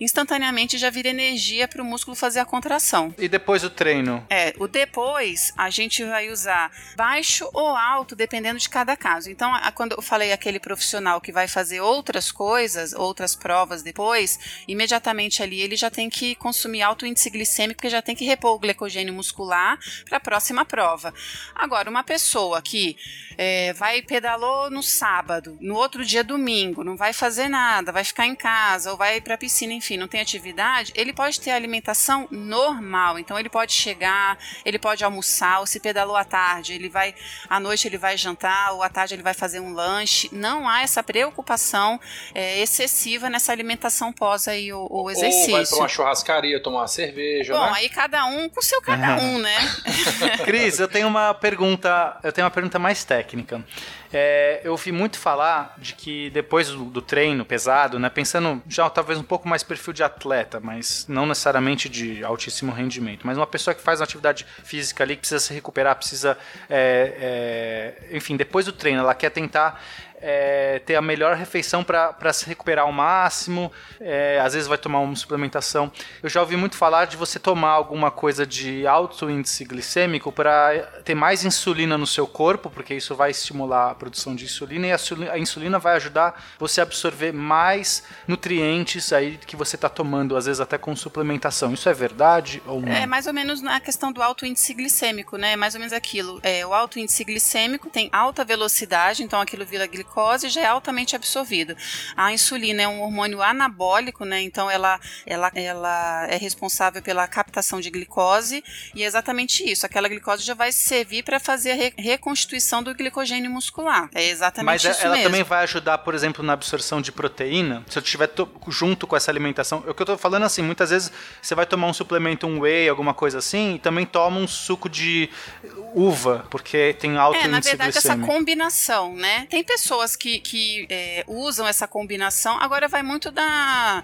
instantaneamente já vira energia para o músculo fazer a contração. E depois do treino? É, o depois a gente vai usar baixo ou alto, dependendo de cada caso. Então, a, quando eu falei aquele profissional que vai fazer outras coisas, outras provas depois, imediatamente ali ele já tem que consumir alto índice glicêmico, porque já tem que repor o glicogênio muscular para a próxima prova. Agora, uma pessoa que é, vai pedalou no sábado, no outro dia domingo, não vai fazer nada, vai ficar em casa ou vai para a piscina, enfim, não tem atividade, ele pode ter alimentação normal. Então ele pode chegar, ele pode almoçar, ou se pedalou à tarde, ele vai à noite ele vai jantar, ou à tarde ele vai fazer um lanche. Não há essa preocupação é, excessiva nessa alimentação pós aí o, o exercício. Ou vai para uma churrascaria tomar uma cerveja, Bom, né? aí cada um com o seu cada um, né? Cris, eu tenho uma pergunta, eu tenho uma pergunta mais técnica. É, eu ouvi muito falar de que depois do, do, treino pesado, né, pensando já talvez um pouco mais perfil de atleta, mas não necessariamente de altíssimo rendimento, mas uma pessoa que faz uma atividade física ali que precisa se recuperar, precisa, é, é, enfim, depois do treino, ela quer tentar é, ter a melhor refeição para se recuperar ao máximo. É, às vezes vai tomar uma suplementação. Eu já ouvi muito falar de você tomar alguma coisa de alto índice glicêmico para ter mais insulina no seu corpo, porque isso vai estimular a produção de insulina e a insulina vai ajudar você a absorver mais nutrientes aí que você está tomando, às vezes até com suplementação. Isso é verdade ou não? É mais ou menos na questão do alto índice glicêmico, né? Mais ou menos aquilo. É, o alto índice glicêmico tem alta velocidade, então aquilo vira glicose glicose já é altamente absorvido. A insulina é um hormônio anabólico, né? Então ela, ela, ela é responsável pela captação de glicose e é exatamente isso. Aquela glicose já vai servir para fazer a re reconstituição do glicogênio muscular. É exatamente Mas isso ela mesmo. também vai ajudar, por exemplo, na absorção de proteína. Se eu estiver junto com essa alimentação, o que eu estou falando assim, muitas vezes você vai tomar um suplemento, um whey, alguma coisa assim, e também toma um suco de uva, porque tem alto é, índice na verdade, glicêmico. essa combinação, né? Tem pessoas que, que é, usam essa combinação, agora vai muito da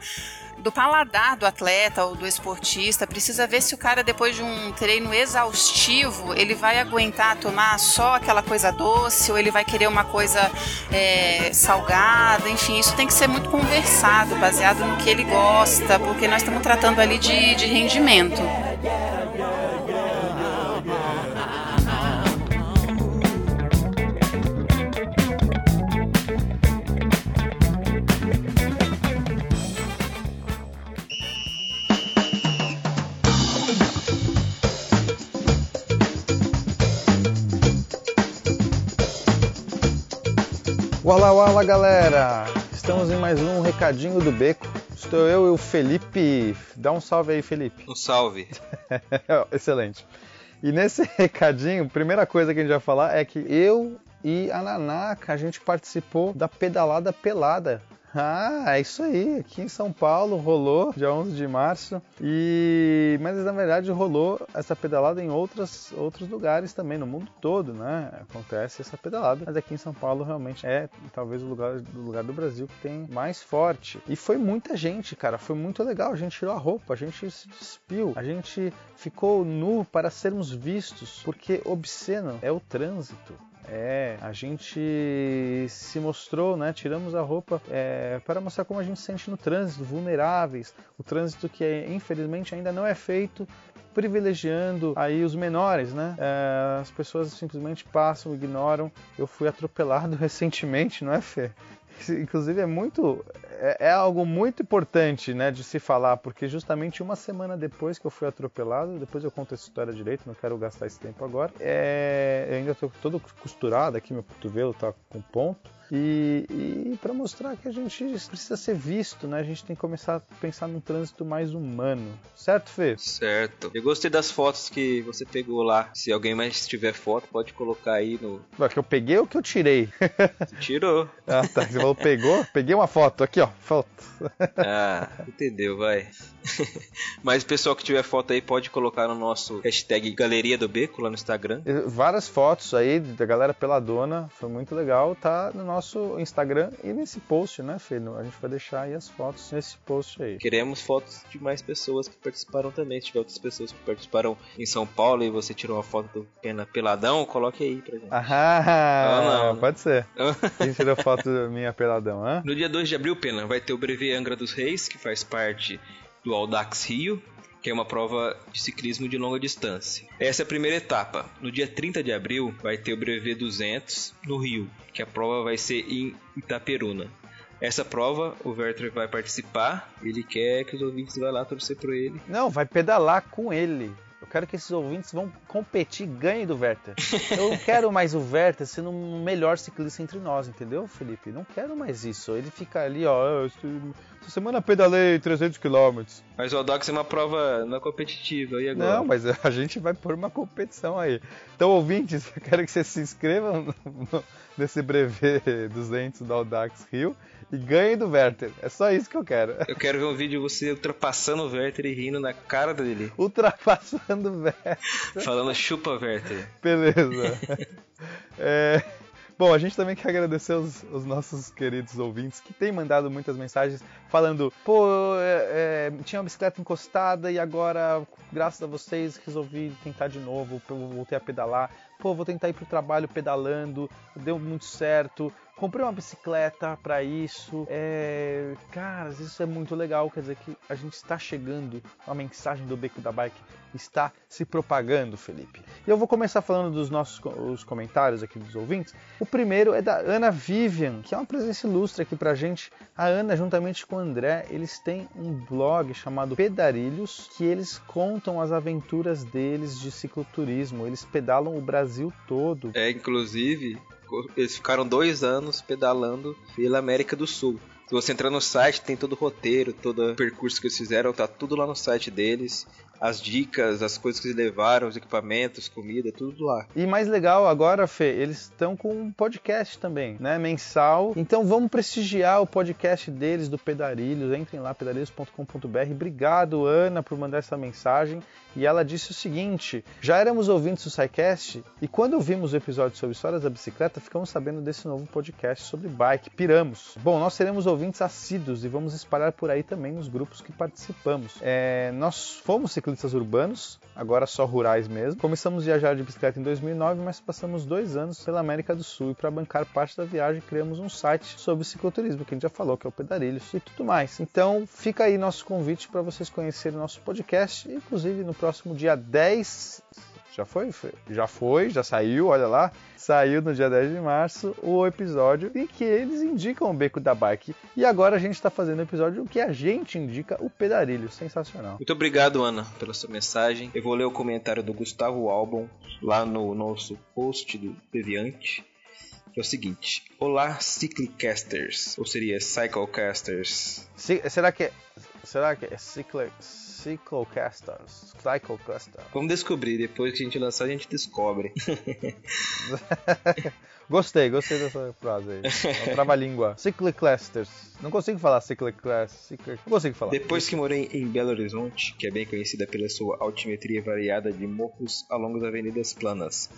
do paladar do atleta ou do esportista. Precisa ver se o cara, depois de um treino exaustivo, ele vai aguentar tomar só aquela coisa doce ou ele vai querer uma coisa é, salgada. Enfim, isso tem que ser muito conversado, baseado no que ele gosta, porque nós estamos tratando ali de, de rendimento. Wala wala galera! Estamos em mais um Recadinho do Beco. Estou eu e o Felipe. Dá um salve aí, Felipe. Um salve. Excelente. E nesse recadinho, primeira coisa que a gente vai falar é que eu e a Nanaka, a gente participou da pedalada pelada. Ah, é isso aí. Aqui em São Paulo rolou dia 11 de março. E mas na verdade rolou essa pedalada em outras, outros lugares também no mundo todo, né? Acontece essa pedalada, mas aqui em São Paulo realmente é talvez o lugar do lugar do Brasil que tem mais forte. E foi muita gente, cara, foi muito legal. A gente tirou a roupa, a gente se despiu, a gente ficou nu para sermos vistos, porque obsceno é o trânsito. É, a gente se mostrou, né? Tiramos a roupa é, para mostrar como a gente se sente no trânsito, vulneráveis. O trânsito que infelizmente ainda não é feito privilegiando aí os menores, né? É, as pessoas simplesmente passam, ignoram. Eu fui atropelado recentemente, não é, Fê? inclusive é muito é, é, algo muito importante, né, de se falar, porque justamente uma semana depois que eu fui atropelado, depois eu conto essa história direito, não quero gastar esse tempo agora. É, eu ainda estou todo costurado aqui, meu cotovelo tá com ponto. E, e para mostrar que a gente precisa ser visto, né? A gente tem que começar a pensar num trânsito mais humano. Certo, Fê? Certo. Eu gostei das fotos que você pegou lá. Se alguém mais tiver foto, pode colocar aí no. Ué, que eu peguei ou que eu tirei? Você tirou. ah, tá. Você falou pegou? Peguei uma foto. Aqui, ó. Foto. ah, entendeu, vai. Mas o pessoal que tiver foto aí pode colocar no nosso hashtag Galeria do Beco lá no Instagram. Várias fotos aí da galera peladona. Foi muito legal. Tá no nosso Instagram e nesse post, né, Fê? A gente vai deixar aí as fotos nesse post aí. Queremos fotos de mais pessoas que participaram também. Se tiver outras pessoas que participaram em São Paulo e você tirou uma foto do Pena Peladão, coloque aí pra gente. Ah, não, não. pode ser. Quem tirou foto minha peladão, hã? No dia 2 de abril, Pena, vai ter o Brevet Angra dos Reis, que faz parte do Audax Rio que é uma prova de ciclismo de longa distância. Essa é a primeira etapa. No dia 30 de abril vai ter o Brevet 200 no Rio, que a prova vai ser em Itaperuna. Essa prova, o Werther vai participar, ele quer que os ouvintes vá lá torcer por ele. Não, vai pedalar com ele. Eu quero que esses ouvintes vão competir ganhem do Werther. Eu não quero mais o Werther sendo um melhor ciclista entre nós, entendeu, Felipe? Não quero mais isso. Ele fica ali, ó. Essa semana pedalei 300 km. Mas o Audax é uma prova não competitiva, e agora? Não, mas a gente vai pôr uma competição aí. Então, ouvintes, eu quero que vocês se inscrevam nesse brevet 200 da Audax Rio e ganhe do Werther. É só isso que eu quero. Eu quero ver um vídeo de você ultrapassando o Werther e rindo na cara dele. Ultrapassando o Werther. Falando chupa Werther. Beleza. é... Bom, a gente também quer agradecer os, os, nossos queridos ouvintes que têm mandado muitas mensagens falando: pô, é, é, tinha uma bicicleta encostada e agora, graças a vocês, resolvi tentar de novo, voltei a pedalar. Pô, vou tentar ir pro trabalho pedalando, deu muito certo comprei uma bicicleta para isso. É, cara, isso é muito legal. Quer dizer que a gente está chegando, a mensagem do Beco da Bike está se propagando, Felipe. E eu vou começar falando dos nossos os comentários aqui dos ouvintes. O primeiro é da Ana Vivian, que é uma presença ilustre aqui pra gente. A Ana, juntamente com o André, eles têm um blog chamado Pedarilhos, que eles contam as aventuras deles de cicloturismo. Eles pedalam o Brasil todo. É, inclusive, eles ficaram dois anos pedalando pela América do Sul. Se você entrar no site, tem todo o roteiro, todo o percurso que eles fizeram, tá tudo lá no site deles as dicas, as coisas que eles levaram, os equipamentos, comida, tudo lá. E mais legal agora, Fê, eles estão com um podcast também, né? Mensal. Então vamos prestigiar o podcast deles do Pedarilhos. Entrem lá, pedarilhos.com.br. Obrigado, Ana, por mandar essa mensagem. E ela disse o seguinte: já éramos ouvintes do SciCast e quando vimos o episódio sobre histórias da bicicleta, ficamos sabendo desse novo podcast sobre bike. Piramos. Bom, nós seremos ouvintes assíduos e vamos espalhar por aí também nos grupos que participamos. É, nós fomos ciclistas urbanos, agora só rurais mesmo. Começamos a viajar de bicicleta em 2009, mas passamos dois anos pela América do Sul e para bancar parte da viagem criamos um site sobre cicloturismo, que a gente já falou, que é o Pedarilhos e tudo mais. Então fica aí nosso convite para vocês conhecerem nosso podcast, inclusive no próximo dia 10 já foi? Já foi, já saiu, olha lá. Saiu no dia 10 de março o episódio em que eles indicam o beco da bike. E agora a gente está fazendo o episódio que a gente indica o pedarilho. Sensacional. Muito obrigado, Ana, pela sua mensagem. Eu vou ler o comentário do Gustavo Albon lá no nosso post do Deviante é o seguinte: Olá, Cyclicasters, ou seria Cyclecasters. será que é, será que é Cyclic, Cyclecasters? Cyclecasters. Vamos descobrir, depois que a gente lançar, a gente descobre. gostei, gostei dessa frase aí. É um trava-língua. Cyclicasters. Não consigo falar Cyclicasters. Não consigo falar. Depois que morei em Belo Horizonte, que é bem conhecida pela sua altimetria variada de morros ao longo das avenidas planas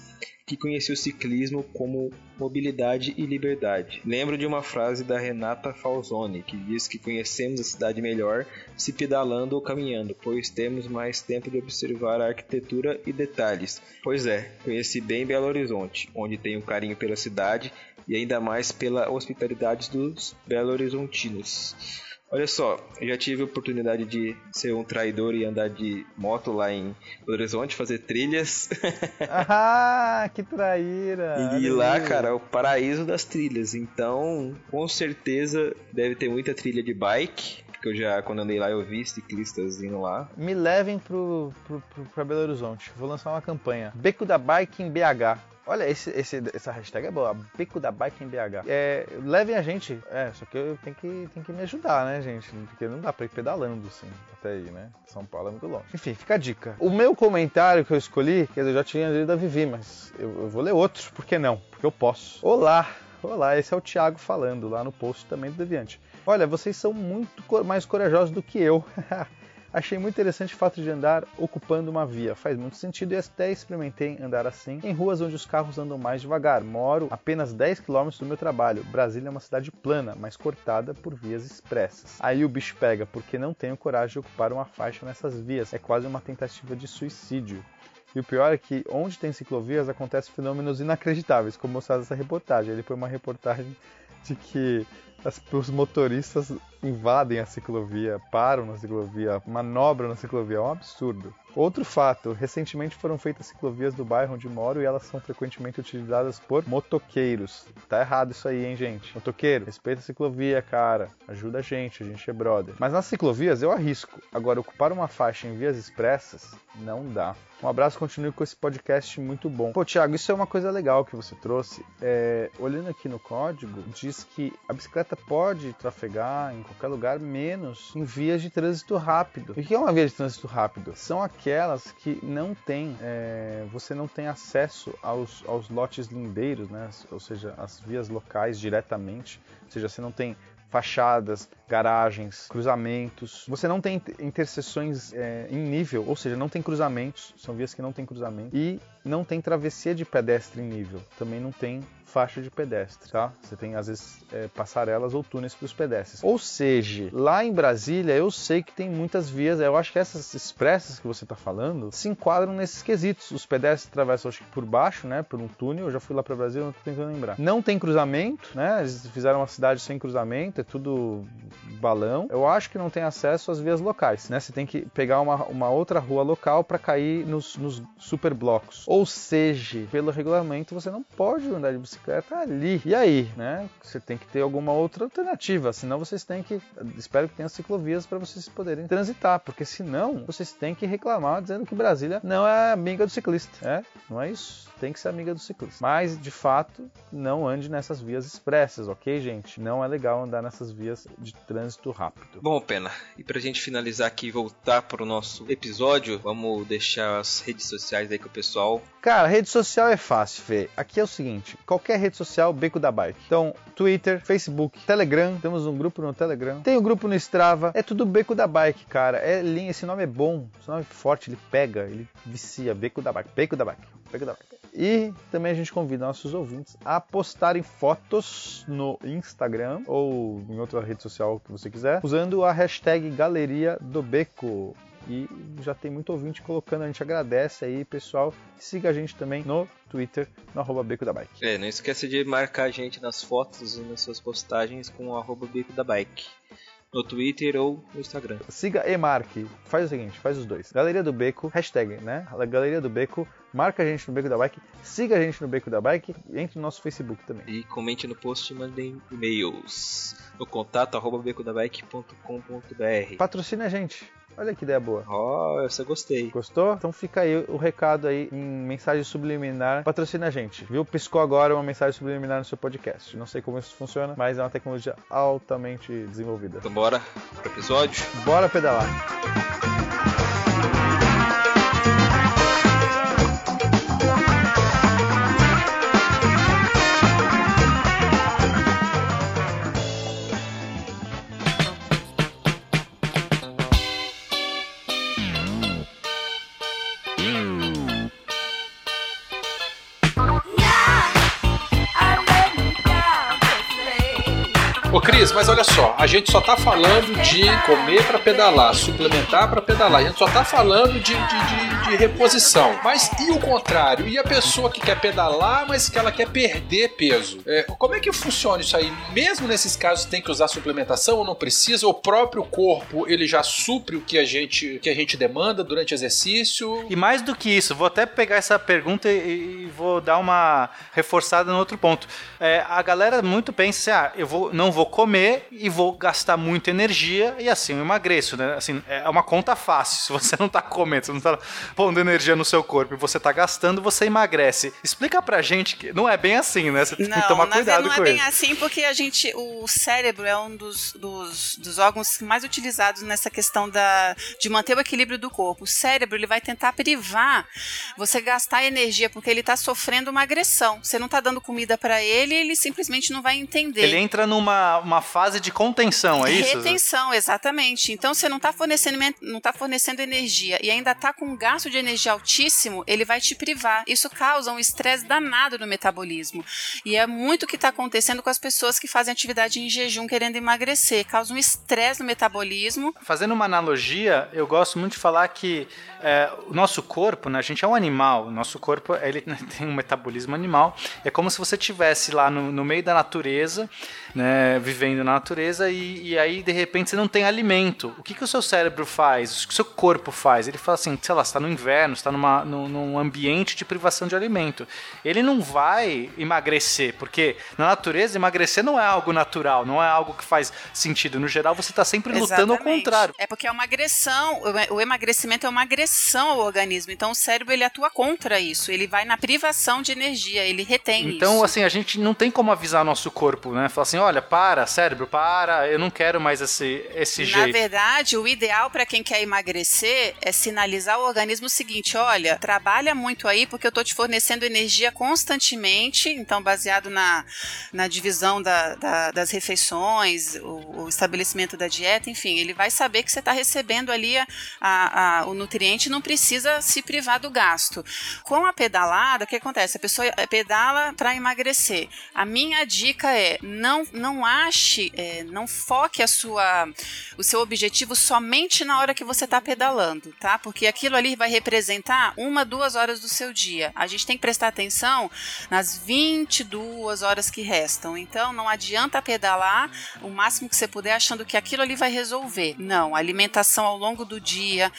que conheceu o ciclismo como mobilidade e liberdade. Lembro de uma frase da Renata Falzoni, que diz que conhecemos a cidade melhor se pedalando ou caminhando, pois temos mais tempo de observar a arquitetura e detalhes. Pois é, conheci bem Belo Horizonte, onde tenho carinho pela cidade e ainda mais pela hospitalidade dos belo-horizontinos. Olha só, eu já tive a oportunidade de ser um traidor e andar de moto lá em Belo Horizonte, fazer trilhas. ah, que traíra! E lá, cara, é o paraíso das trilhas. Então, com certeza deve ter muita trilha de bike. Porque eu já, quando andei lá, eu vi ciclistas indo lá. Me levem pro, pro, pro, pra Belo Horizonte. Vou lançar uma campanha. Beco da Bike em BH. Olha, esse, esse, essa hashtag é boa. Beco da Bike em BH. É, levem a gente. É, só que eu tenho que, tenho que me ajudar, né, gente? Porque não dá pra ir pedalando, assim, até aí, né? São Paulo é muito longe. Enfim, fica a dica. O meu comentário que eu escolhi, quer dizer, eu já tinha lido a Vivi, mas eu, eu vou ler outro. Por que não? Porque eu posso. Olá! Olá, esse é o Thiago falando lá no post também do Deviante. Olha, vocês são muito mais corajosos do que eu. Achei muito interessante o fato de andar ocupando uma via. Faz muito sentido e até experimentei andar assim em ruas onde os carros andam mais devagar. Moro apenas 10 km do meu trabalho. Brasília é uma cidade plana, mas cortada por vias expressas. Aí o bicho pega, porque não tenho coragem de ocupar uma faixa nessas vias. É quase uma tentativa de suicídio. E o pior é que onde tem ciclovias acontecem fenômenos inacreditáveis, como mostrado nessa reportagem. Ele foi uma reportagem de que as, os motoristas invadem a ciclovia, param na ciclovia, manobram na ciclovia. É um absurdo. Outro fato: recentemente foram feitas ciclovias do bairro onde moro e elas são frequentemente utilizadas por motoqueiros. Tá errado isso aí, hein, gente? Motoqueiro, respeita a ciclovia, cara. Ajuda a gente, a gente é brother. Mas nas ciclovias eu arrisco. Agora, ocupar uma faixa em vias expressas não dá. Um abraço, continue com esse podcast muito bom. Pô, Thiago, isso é uma coisa legal que você trouxe. É, olhando aqui no código, diz que a bicicleta pode trafegar em qualquer lugar, menos em vias de trânsito rápido. O que é uma via de trânsito rápido? São aquelas que não tem, é, você não tem acesso aos, aos lotes lindeiros, né? ou seja, as vias locais diretamente, ou seja, você não tem fachadas, garagens, cruzamentos. Você não tem interseções é, em nível, ou seja, não tem cruzamentos, são vias que não tem cruzamento. E não tem travessia de pedestre em nível, também não tem faixa de pedestre, tá? Você tem às vezes é, passarelas ou túneis para os pedestres. Ou seja, lá em Brasília eu sei que tem muitas vias, eu acho que essas expressas que você está falando se enquadram nesses quesitos. Os pedestres atravessam acho que por baixo, né, por um túnel. Eu já fui lá para Brasília, não estou tentando lembrar. Não tem cruzamento, né? Eles fizeram uma cidade sem cruzamento, é tudo balão. Eu acho que não tem acesso às vias locais, né? Você tem que pegar uma, uma outra rua local para cair nos, nos super blocos. Ou seja, pelo regulamento você não pode andar de bicicleta ali. E aí, né? Você tem que ter alguma outra alternativa, senão vocês têm que, espero que tenha ciclovias para vocês poderem transitar, porque senão vocês têm que reclamar dizendo que Brasília não é amiga do ciclista, é? Não é isso? Tem que ser amiga do ciclista. Mas, de fato, não ande nessas vias expressas, ok, gente? Não é legal andar nessas vias de trânsito rápido. Bom, Pena, e pra gente finalizar aqui e voltar pro nosso episódio, vamos deixar as redes sociais aí com o pessoal Cara, rede social é fácil, Fê. Aqui é o seguinte: qualquer rede social, Beco da Bike. Então, Twitter, Facebook, Telegram, temos um grupo no Telegram, tem um grupo no Strava, é tudo Beco da Bike, cara. É linha, esse nome é bom, esse nome é forte, ele pega, ele vicia. Beco da Bike, Beco da Bike, E também a gente convida nossos ouvintes a postarem fotos no Instagram ou em outra rede social que você quiser, usando a hashtag Galeria do Beco e já tem muito ouvinte colocando, a gente agradece aí, pessoal. Siga a gente também no Twitter, no arroba Beco da Bike. É, não esqueça de marcar a gente nas fotos e nas suas postagens com o arroba Beco da Bike. No Twitter ou no Instagram. Siga e marque. Faz o seguinte, faz os dois. Galeria do Beco, hashtag, né? Galeria do Beco, marca a gente no Beco da Bike, siga a gente no Beco da Bike e entre no nosso Facebook também. E comente no post e mandem e-mails no contato arroba becodabike.com.br. Patrocina a gente. Olha que ideia boa. Ó, oh, essa gostei. Gostou? Então fica aí o recado aí em mensagem subliminar. Patrocina a gente, viu? Piscou agora uma mensagem subliminar no seu podcast. Não sei como isso funciona, mas é uma tecnologia altamente desenvolvida. Então bora pro episódio? Bora pedalar. Cris, mas olha só, a gente só tá falando de comer para pedalar, suplementar para pedalar. A gente só tá falando de, de, de, de, reposição. Mas e o contrário? E a pessoa que quer pedalar, mas que ela quer perder peso? É, como é que funciona isso aí? Mesmo nesses casos tem que usar suplementação ou não precisa? O próprio corpo ele já supre o que a gente, que a gente demanda durante exercício? E mais do que isso, vou até pegar essa pergunta e, e vou dar uma reforçada no outro ponto. É, a galera muito pensa assim, ah, eu vou, não vou comer e vou gastar muita energia e assim eu emagreço, né? Assim, é uma conta fácil. Se você não tá comendo, você não tá pondo energia no seu corpo e você tá gastando, você emagrece. Explica pra gente que não é bem assim, né? Você tem não, que tomar cuidado não com é bem isso. assim porque a gente, o cérebro é um dos, dos, dos órgãos mais utilizados nessa questão da, de manter o equilíbrio do corpo. O cérebro ele vai tentar privar você gastar energia porque ele tá sofrendo uma agressão. Você não tá dando comida para ele, ele simplesmente não vai entender. Ele entra numa uma fase de contenção, é isso? Retenção, exatamente. Então você não está fornecendo, não tá fornecendo energia e ainda está com um gasto de energia altíssimo, ele vai te privar. Isso causa um estresse danado no metabolismo. E é muito o que está acontecendo com as pessoas que fazem atividade em jejum querendo emagrecer. Causa um estresse no metabolismo. Fazendo uma analogia, eu gosto muito de falar que é, o nosso corpo, né, a gente é um animal, o nosso corpo ele tem um metabolismo animal. É como se você estivesse lá no, no meio da natureza, né, vivendo na natureza e, e, aí de repente você não tem alimento. O que, que o seu cérebro faz? O que o seu corpo faz? Ele fala assim, sei lá, está no inverno, está numa, num, num ambiente de privação de alimento. Ele não vai emagrecer, porque na natureza emagrecer não é algo natural, não é algo que faz sentido. No geral, você está sempre lutando Exatamente. ao contrário. É porque é uma agressão, o emagrecimento é uma agressão ao organismo. Então o cérebro ele atua contra isso. Ele vai na privação de energia, ele retém então, isso. Então, assim, a gente não tem como avisar nosso corpo, né? Falar assim, olha, para, cérebro, para, eu não quero mais esse, esse Na jeito. Na verdade, o ideal para quem quer emagrecer é sinalizar ao organismo o seguinte: olha, trabalha muito aí porque eu tô te fornecendo energia constantemente, então baseado na, na divisão da, da, das refeições, o, o, estabelecimento da dieta, enfim, ele vai saber que você está recebendo ali a, a, a, o nutriente e não precisa se privar do gasto. Com a pedalada, o que acontece? A pessoa pedala para emagrecer. A minha dica é não não ache, é, não foque a sua, o seu objetivo somente na hora que você está pedalando, tá? Porque aquilo ali vai representar uma, duas horas do seu dia. A gente tem que prestar atenção nas 22 horas que restam. Então, não adianta pedalar o máximo que você puder achando que aquilo ali vai resolver. Não, alimentação ao longo do dia,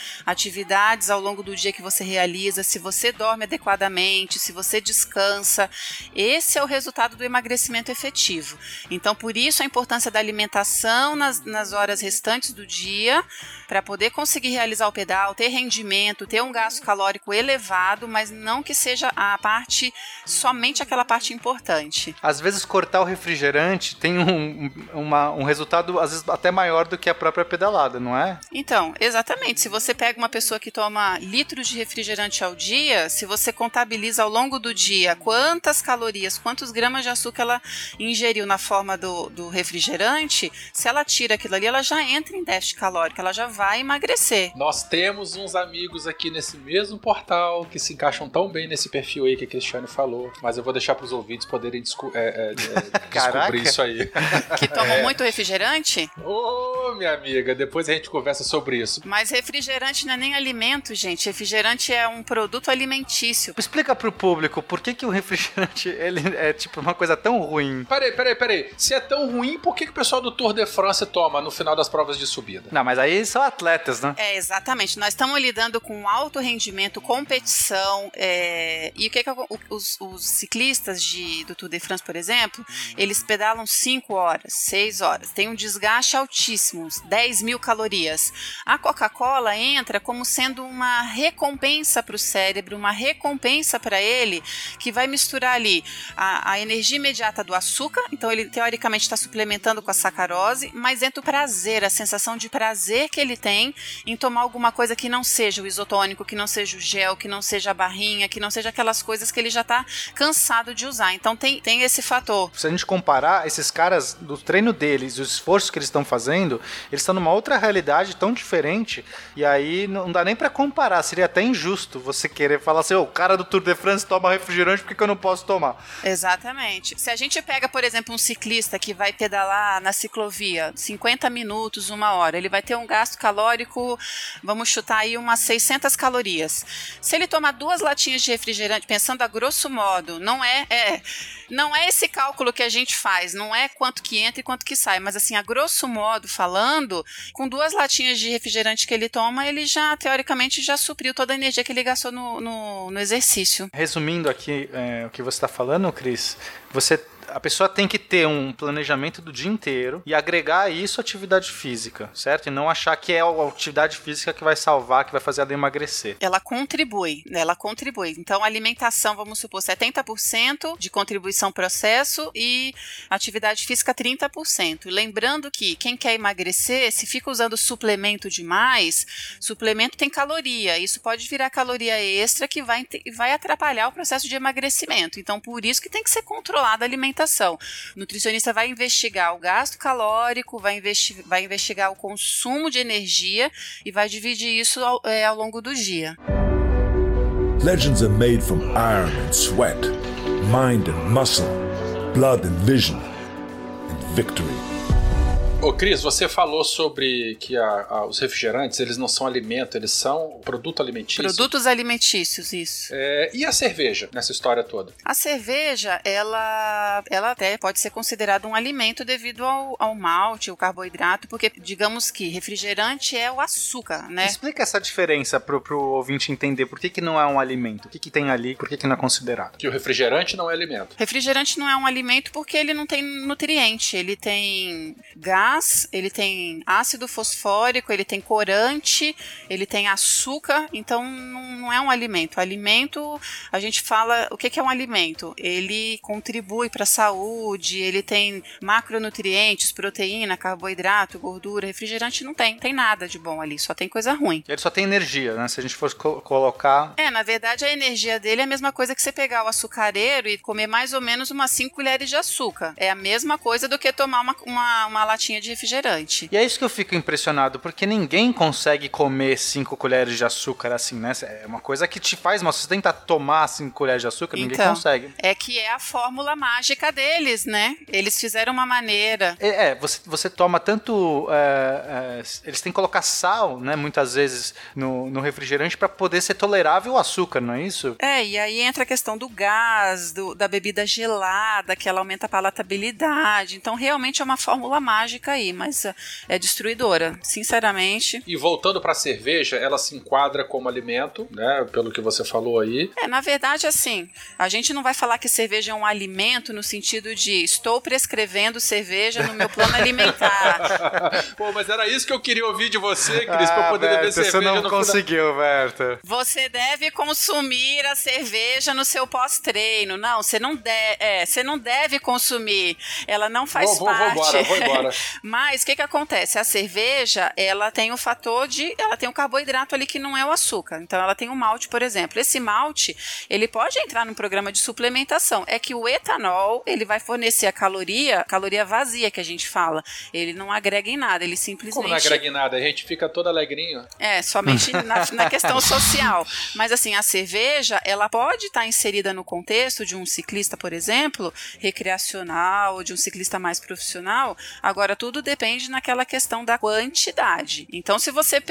atividades ao longo do dia que você realiza, se você dorme adequadamente, se você descansa, esse é o resultado do emagrecimento efetivo. Então, por isso a importância da alimentação nas, nas horas restantes do dia, para poder conseguir realizar o pedal, ter rendimento, ter um gasto calórico elevado, mas não que seja a parte, somente aquela parte importante. Às vezes, cortar o refrigerante tem um, uma, um resultado, às vezes, até maior do que a própria pedalada, não é? Então, exatamente. Se você pega uma pessoa que toma litros de refrigerante ao dia, se você contabiliza ao longo do dia quantas calorias, quantos gramas de açúcar ela ingeriu na forma do, do refrigerante, se ela tira aquilo ali, ela já entra em déficit calórico, ela já vai emagrecer. Nós temos uns amigos aqui nesse mesmo portal que se encaixam tão bem nesse perfil aí que a Cristiane falou, mas eu vou deixar para os ouvintes poderem desco é, é, descobrir isso aí. Que tomam é. muito refrigerante? Ô, oh, minha amiga, depois a gente conversa sobre isso. Mas refrigerante não é nem alimento, gente. Refrigerante é um produto alimentício. Explica pro público por que, que o refrigerante ele é tipo uma coisa tão ruim. Peraí, peraí, peraí. Se é tão ruim, por que, que o pessoal do Tour de France toma no final das provas de subida? Não, mas aí são atletas, né? É, exatamente. Nós estamos lidando com alto rendimento, competição. É... E o que, que os, os, ciclistas de, do Tour de France, por exemplo, eles pedalam 5 horas, 6 horas. Tem um desgaste altíssimo, 10 mil calorias. A Coca-Cola entra como sendo uma recompensa para o cérebro, uma recompensa para ele, que vai misturar ali a, a energia imediata do açúcar, então ele teoricamente está suplementando com a sacarose, mas entra o prazer, a sensação de prazer que ele tem em tomar alguma coisa que não seja o isotônico, que não seja o gel, que não seja a barrinha, que não seja aquelas coisas que ele já está cansado de usar. Então tem, tem esse fator. Se a gente comparar esses caras do treino deles, o esforço que eles estão fazendo, eles estão numa outra realidade tão diferente, e aí não dá nem para comparar, seria até injusto você querer falar assim, o cara do Tour de France toma refrigerante, por que, que eu não posso tomar? Exatamente. Se a gente pega, por exemplo, um ciclista que vai pedalar na ciclovia 50 minutos, uma hora, ele vai ter um gasto calórico, vamos chutar aí umas 600 calorias. Se ele tomar duas latinhas de refrigerante, pensando a grosso modo, não é, é não é esse cálculo que a gente faz, não é quanto que entra e quanto que sai, mas assim, a grosso modo falando, com duas latinhas de refrigerante que ele toma, ele já, teoricamente, já supriu toda a energia que ele gastou no, no, no exercício. Resumindo aqui é, o que você está falando, Cris, você a pessoa tem que ter um planejamento do dia inteiro e agregar a isso atividade física, certo? E não achar que é a atividade física que vai salvar, que vai fazer ela emagrecer. Ela contribui, ela contribui. Então, alimentação, vamos supor, 70% de contribuição processo e atividade física 30%. Lembrando que quem quer emagrecer, se fica usando suplemento demais, suplemento tem caloria. Isso pode virar caloria extra que vai, vai atrapalhar o processo de emagrecimento. Então, por isso que tem que ser controlada a alimentação alimentação. O nutricionista vai investigar o gasto calórico, vai, investi vai investigar o consumo de energia e vai dividir isso ao, é, ao longo do dia. Legends are made from iron and sweat, mind and muscle, blood and vision, and victory. Ô Cris, você falou sobre que a, a, os refrigerantes, eles não são alimento, eles são produto alimentício. Produtos alimentícios, isso. É, e a cerveja nessa história toda? A cerveja, ela, ela até pode ser considerada um alimento devido ao, ao malte, o carboidrato, porque digamos que refrigerante é o açúcar, né? Explica essa diferença pro, pro ouvinte entender por que, que não é um alimento, o que, que tem ali, por que, que não é considerado. Que o refrigerante não é alimento. Refrigerante não é um alimento porque ele não tem nutriente, ele tem gás gás, ele tem ácido fosfórico, ele tem corante, ele tem açúcar, então não, é um alimento. alimento, a gente fala, o que é um alimento? Ele contribui para a saúde, ele tem macronutrientes, proteína, carboidrato, gordura, refrigerante não tem, tem nada de bom ali, só tem coisa ruim. Ele só tem energia, né? Se a gente fosse co colocar. É, na verdade a energia dele é a mesma coisa que você pegar o açucareiro e comer mais ou menos umas 5 colheres de açúcar. É a mesma coisa do que tomar uma, uma, uma latinha de refrigerante. E é isso que eu fico impressionado, porque ninguém consegue comer 5 colheres de açúcar assim, né? É uma coisa que te faz mal. Se você tentar tomar 5 colheres de açúcar, então, ninguém consegue. É que é a fórmula mágica deles, né? Eles fizeram uma maneira. É, é você, você toma tanto. É, é, eles têm que colocar sal, né? Muitas vezes no, no refrigerante para poder ser tolerável o açúcar, não é isso? É, e aí entra a questão do gás, do, da bebida gelada, que ela aumenta a palatabilidade. Então, realmente é uma fórmula mágica aí, mas é, é destruidora, sinceramente. E voltando para a cerveja, ela se enquadra como alimento, né? Pelo que você falou aí. É, na verdade, assim, a gente não vai falar que cerveja é um alimento no sentido de estou prescrevendo cerveja no meu plano alimentar. Pô, mas era isso que eu queria ouvir de você, Cris, ah, para poder Berta, beber cerveja. Você não conseguiu, final. Berta. Você deve consumir a cerveja no seu pós-treino. Não, você não, de é, você não deve consumir. Ela não faz vou, parte. Vou, vou embora, vou embora. Mas o que que acontece? A cerveja, ela tem o fator de, ela tem um carboidrato ali que não é o açúcar. Então ela tem o malte, por exemplo. Esse malte, ele pode entrar no programa de suplementação. É que o etanol, ele vai fornecer a caloria, caloria vazia que a gente fala. Ele não agrega em nada, ele simplesmente Como não agrega em nada? A gente fica todo alegrinho. É, somente na, na questão social. Mas assim, a cerveja, ela pode estar inserida no contexto de um ciclista, por exemplo, recreacional, de um ciclista mais profissional. Agora tudo tudo depende naquela questão da quantidade. Então, se você,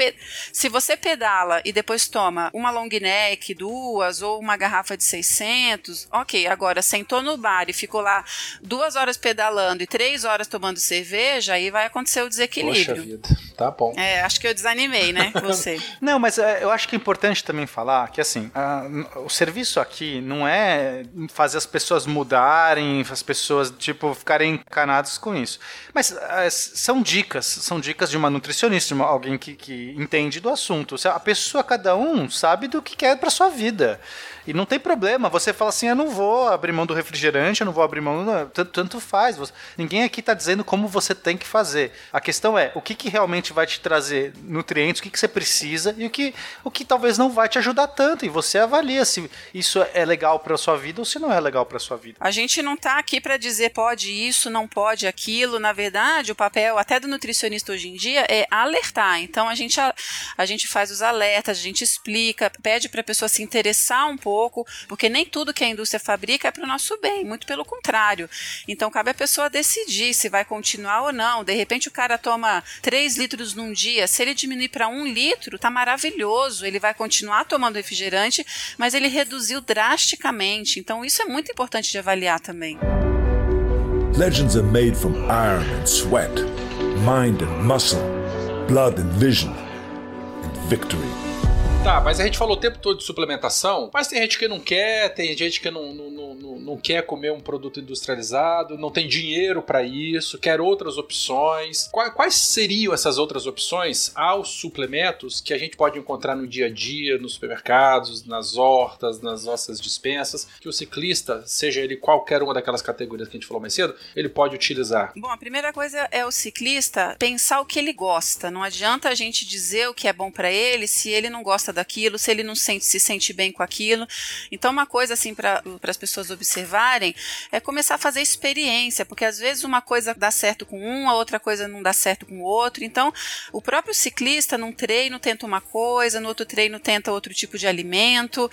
se você pedala e depois toma uma long neck, duas, ou uma garrafa de 600, ok. Agora, sentou no bar e ficou lá duas horas pedalando e três horas tomando cerveja, aí vai acontecer o desequilíbrio. Poxa vida, tá bom. É, acho que eu desanimei, né, você. não, mas é, eu acho que é importante também falar que, assim, a, o serviço aqui não é fazer as pessoas mudarem, as pessoas, tipo, ficarem encanadas com isso. Mas são dicas, são dicas de uma nutricionista, de uma, alguém que, que entende do assunto. A pessoa, cada um, sabe do que quer para sua vida. E não tem problema, você fala assim: eu não vou abrir mão do refrigerante, eu não vou abrir mão. Tanto, tanto faz. Você, ninguém aqui está dizendo como você tem que fazer. A questão é o que, que realmente vai te trazer nutrientes, o que, que você precisa e o que, o que talvez não vai te ajudar tanto. E você avalia se isso é legal para sua vida ou se não é legal para sua vida. A gente não está aqui para dizer pode isso, não pode aquilo. Na verdade, verdade, o papel até do nutricionista hoje em dia é alertar. Então a gente, a, a gente faz os alertas, a gente explica, pede para a pessoa se interessar um pouco, porque nem tudo que a indústria fabrica é para o nosso bem, muito pelo contrário. Então cabe a pessoa decidir se vai continuar ou não. De repente o cara toma 3 litros num dia, se ele diminuir para 1 litro, tá maravilhoso. Ele vai continuar tomando refrigerante, mas ele reduziu drasticamente. Então isso é muito importante de avaliar também. Legends are made from iron and sweat, mind and muscle, blood and vision, and victory. Tá, mas a gente falou o tempo todo de suplementação, mas tem gente que não quer, tem gente que não, não, não, não quer comer um produto industrializado, não tem dinheiro para isso, quer outras opções. Quais, seriam essas outras opções aos suplementos que a gente pode encontrar no dia a dia, nos supermercados, nas hortas, nas nossas dispensas, que o ciclista, seja ele qualquer uma daquelas categorias que a gente falou mais cedo, ele pode utilizar? Bom, a primeira coisa é o ciclista pensar o que ele gosta. Não adianta a gente dizer o que é bom para ele se ele não gosta daquilo, se ele não sente, se sente bem com aquilo. Então, uma coisa assim para as pessoas observarem é começar a fazer experiência, porque às vezes uma coisa dá certo com um, a outra coisa não dá certo com o outro. Então, o próprio ciclista num treino tenta uma coisa, no outro treino tenta outro tipo de alimento.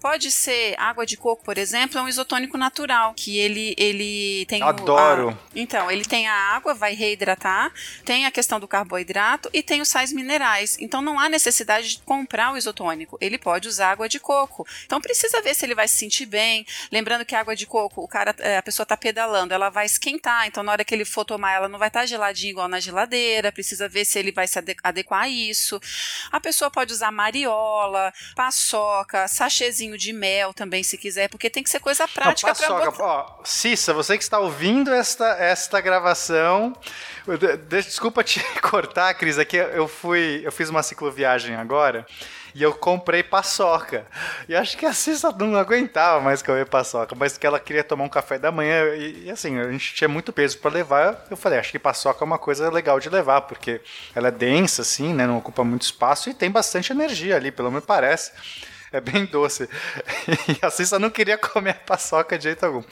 Pode ser água de coco, por exemplo, é um isotônico natural, que ele ele tem Adoro. O, a, então, ele tem a água, vai reidratar, tem a questão do carboidrato e tem os sais minerais. Então não há necessidade de comprar o isotônico. Ele pode usar água de coco. Então precisa ver se ele vai se sentir bem. Lembrando que a água de coco, o cara, é, a pessoa está pedalando, ela vai esquentar. Então na hora que ele for tomar, ela não vai estar tá geladinha igual na geladeira. Precisa ver se ele vai se adequar a isso. A pessoa pode usar mariola, paçoca, sachêzinho de mel também, se quiser, porque tem que ser coisa prática para botar. Ó, Cissa, você que está ouvindo esta, esta gravação, desculpa te cortar, Cris, aqui eu fui, eu fiz uma cicloviagem agora e eu comprei paçoca. E acho que a Cissa não aguentava mais comer paçoca, mas que ela queria tomar um café da manhã e, e assim, a gente tinha muito peso para levar. Eu falei, acho que paçoca é uma coisa legal de levar, porque ela é densa assim, né, não ocupa muito espaço e tem bastante energia ali, pelo menos parece. É bem doce. E a Cissa não queria comer a paçoca de jeito algum.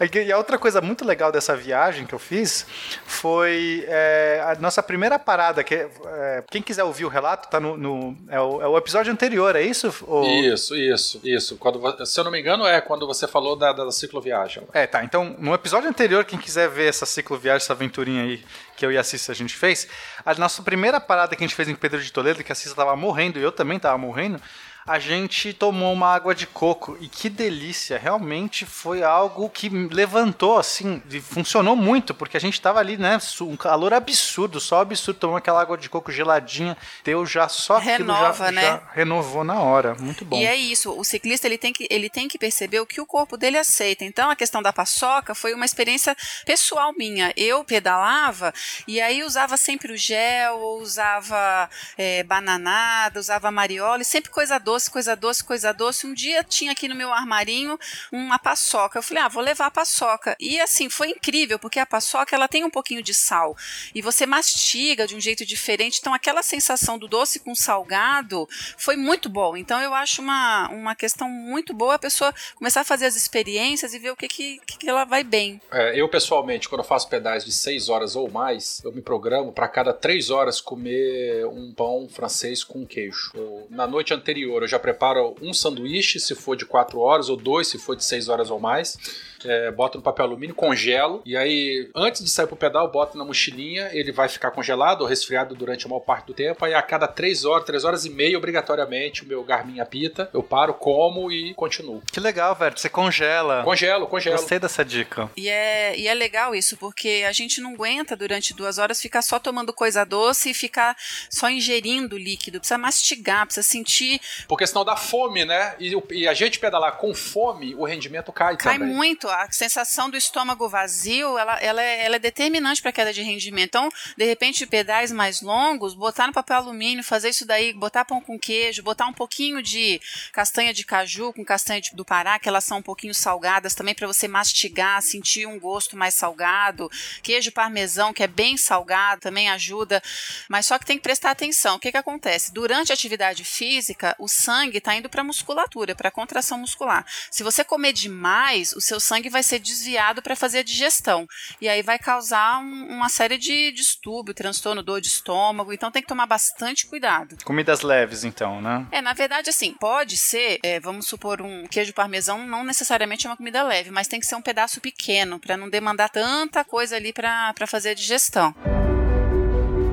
E a outra coisa muito legal dessa viagem que eu fiz foi é, a nossa primeira parada. Que, é, quem quiser ouvir o relato, tá no, no é, o, é, o, episódio anterior, é isso? Ou... Isso, isso, isso. Quando, se eu não me engano, é quando você falou da, da cicloviagem. É, tá. Então, no episódio anterior, quem quiser ver essa cicloviagem, essa aventurinha aí que eu e a Cissa a gente fez, a nossa primeira parada que a gente fez em Pedro de Toledo, que a Cissa tava morrendo e eu também tava morrendo, a gente tomou uma água de coco e que delícia! Realmente foi algo que levantou assim, e funcionou muito, porque a gente tava ali, né, um calor absurdo, só absurdo, tomou aquela água de coco geladinha, deu já só aquilo Renova, já, né? já renovou na hora, muito bom. E é isso, o ciclista ele tem que ele tem que perceber o que o corpo dele aceita. Então a questão da paçoca foi uma experiência pessoal minha. Eu pedalava e aí usava sempre o gel, ou usava é, bananada, usava mariola, sempre coisa doce doce, coisa doce, coisa doce. Um dia tinha aqui no meu armarinho uma paçoca. Eu falei, ah, vou levar a paçoca. E assim, foi incrível, porque a paçoca ela tem um pouquinho de sal. E você mastiga de um jeito diferente. Então, aquela sensação do doce com salgado foi muito bom. Então, eu acho uma, uma questão muito boa a pessoa começar a fazer as experiências e ver o que, que, que ela vai bem. É, eu, pessoalmente, quando eu faço pedais de 6 horas ou mais, eu me programo para cada 3 horas comer um pão francês com queijo. Eu, na noite anterior, eu já preparo um sanduíche, se for de 4 horas, ou dois, se for de 6 horas ou mais é, boto no papel alumínio, congelo, e aí, antes de sair pro pedal, boto na mochilinha, ele vai ficar congelado ou resfriado durante a maior parte do tempo, aí a cada 3 horas, 3 horas e meia, obrigatoriamente, o meu Garmin apita, eu paro, como e continuo. Que legal, velho, você congela. Congelo, congelo. Gostei dessa dica. E é, e é legal isso, porque a gente não aguenta durante duas horas ficar só tomando coisa doce e ficar só ingerindo líquido, precisa mastigar, precisa sentir. Porque senão dá fome, né? E, e a gente pedalar com fome, o rendimento cai, cai também. Cai muito, a sensação do estômago vazio, ela, ela, é, ela é determinante para a queda de rendimento. Então, de repente, pedais mais longos, botar no papel alumínio, fazer isso daí, botar pão com queijo, botar um pouquinho de castanha de caju com castanha do Pará, que elas são um pouquinho salgadas também para você mastigar, sentir um gosto mais salgado. Queijo parmesão, que é bem salgado, também ajuda. Mas só que tem que prestar atenção. O que, que acontece? Durante a atividade física, os sangue está indo para a musculatura, para a contração muscular. Se você comer demais, o seu sangue vai ser desviado para fazer a digestão. E aí vai causar um, uma série de distúrbio, transtorno, dor de estômago. Então tem que tomar bastante cuidado. Comidas leves, então, né? É, na verdade, assim, pode ser, é, vamos supor, um queijo parmesão não necessariamente é uma comida leve, mas tem que ser um pedaço pequeno, para não demandar tanta coisa ali para fazer a digestão.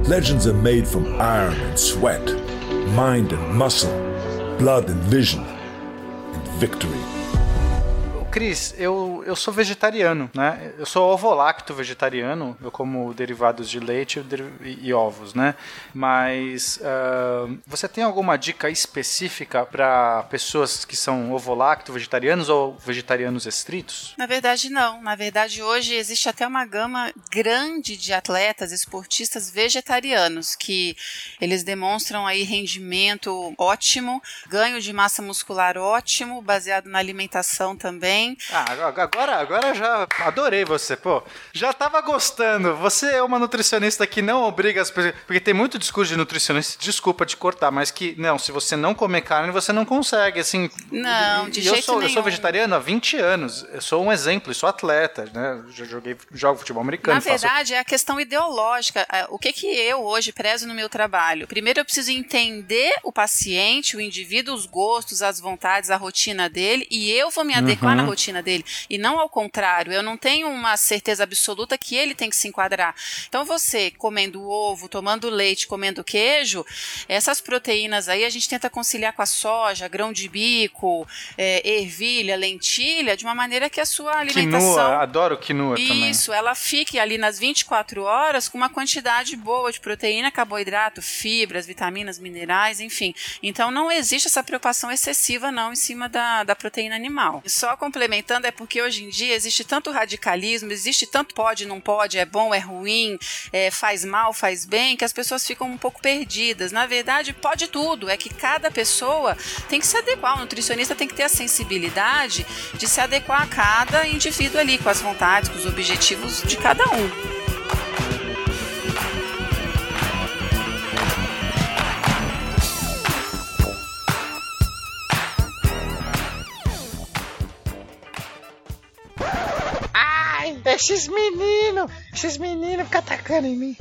Legends are made from iron and sweat, mind and muscle, blood and vision, and victory. Cris, eu, eu sou vegetariano, né? Eu sou ovolacto vegetariano, eu como derivados de leite e, e ovos, né? Mas uh, você tem alguma dica específica para pessoas que são ovolacto vegetarianos ou vegetarianos estritos? Na verdade, não. Na verdade, hoje existe até uma gama grande de atletas, esportistas vegetarianos que eles demonstram aí rendimento ótimo, ganho de massa muscular ótimo, baseado na alimentação também ah, agora, agora já adorei você, pô. Já tava gostando. Você é uma nutricionista que não obriga as pessoas. Porque tem muito discurso de nutricionista, desculpa te cortar, mas que, não, se você não comer carne, você não consegue, assim. Não, de e jeito eu sou, nenhum. Eu sou vegetariano há 20 anos. Eu sou um exemplo, eu sou atleta, né? Já joguei, jogo futebol americano. Na verdade, faço... é a questão ideológica. É, o que, que eu hoje prezo no meu trabalho? Primeiro, eu preciso entender o paciente, o indivíduo, os gostos, as vontades, a rotina dele, e eu vou me adequar Uhum. na rotina dele. E não ao contrário, eu não tenho uma certeza absoluta que ele tem que se enquadrar. Então, você comendo ovo, tomando leite, comendo queijo, essas proteínas aí a gente tenta conciliar com a soja, grão de bico, é, ervilha, lentilha, de uma maneira que a sua alimentação. Adoro quinoa também. Isso, ela fique ali nas 24 horas com uma quantidade boa de proteína, carboidrato, fibras, vitaminas, minerais, enfim. Então não existe essa preocupação excessiva não em cima da, da proteína animal. Só complementando, é porque hoje em dia existe tanto radicalismo, existe tanto pode, não pode, é bom, é ruim, é, faz mal, faz bem, que as pessoas ficam um pouco perdidas. Na verdade, pode tudo, é que cada pessoa tem que se adequar, o nutricionista tem que ter a sensibilidade de se adequar a cada indivíduo ali, com as vontades, com os objetivos de cada um. Esses meninos, esses meninos ficam atacando em mim.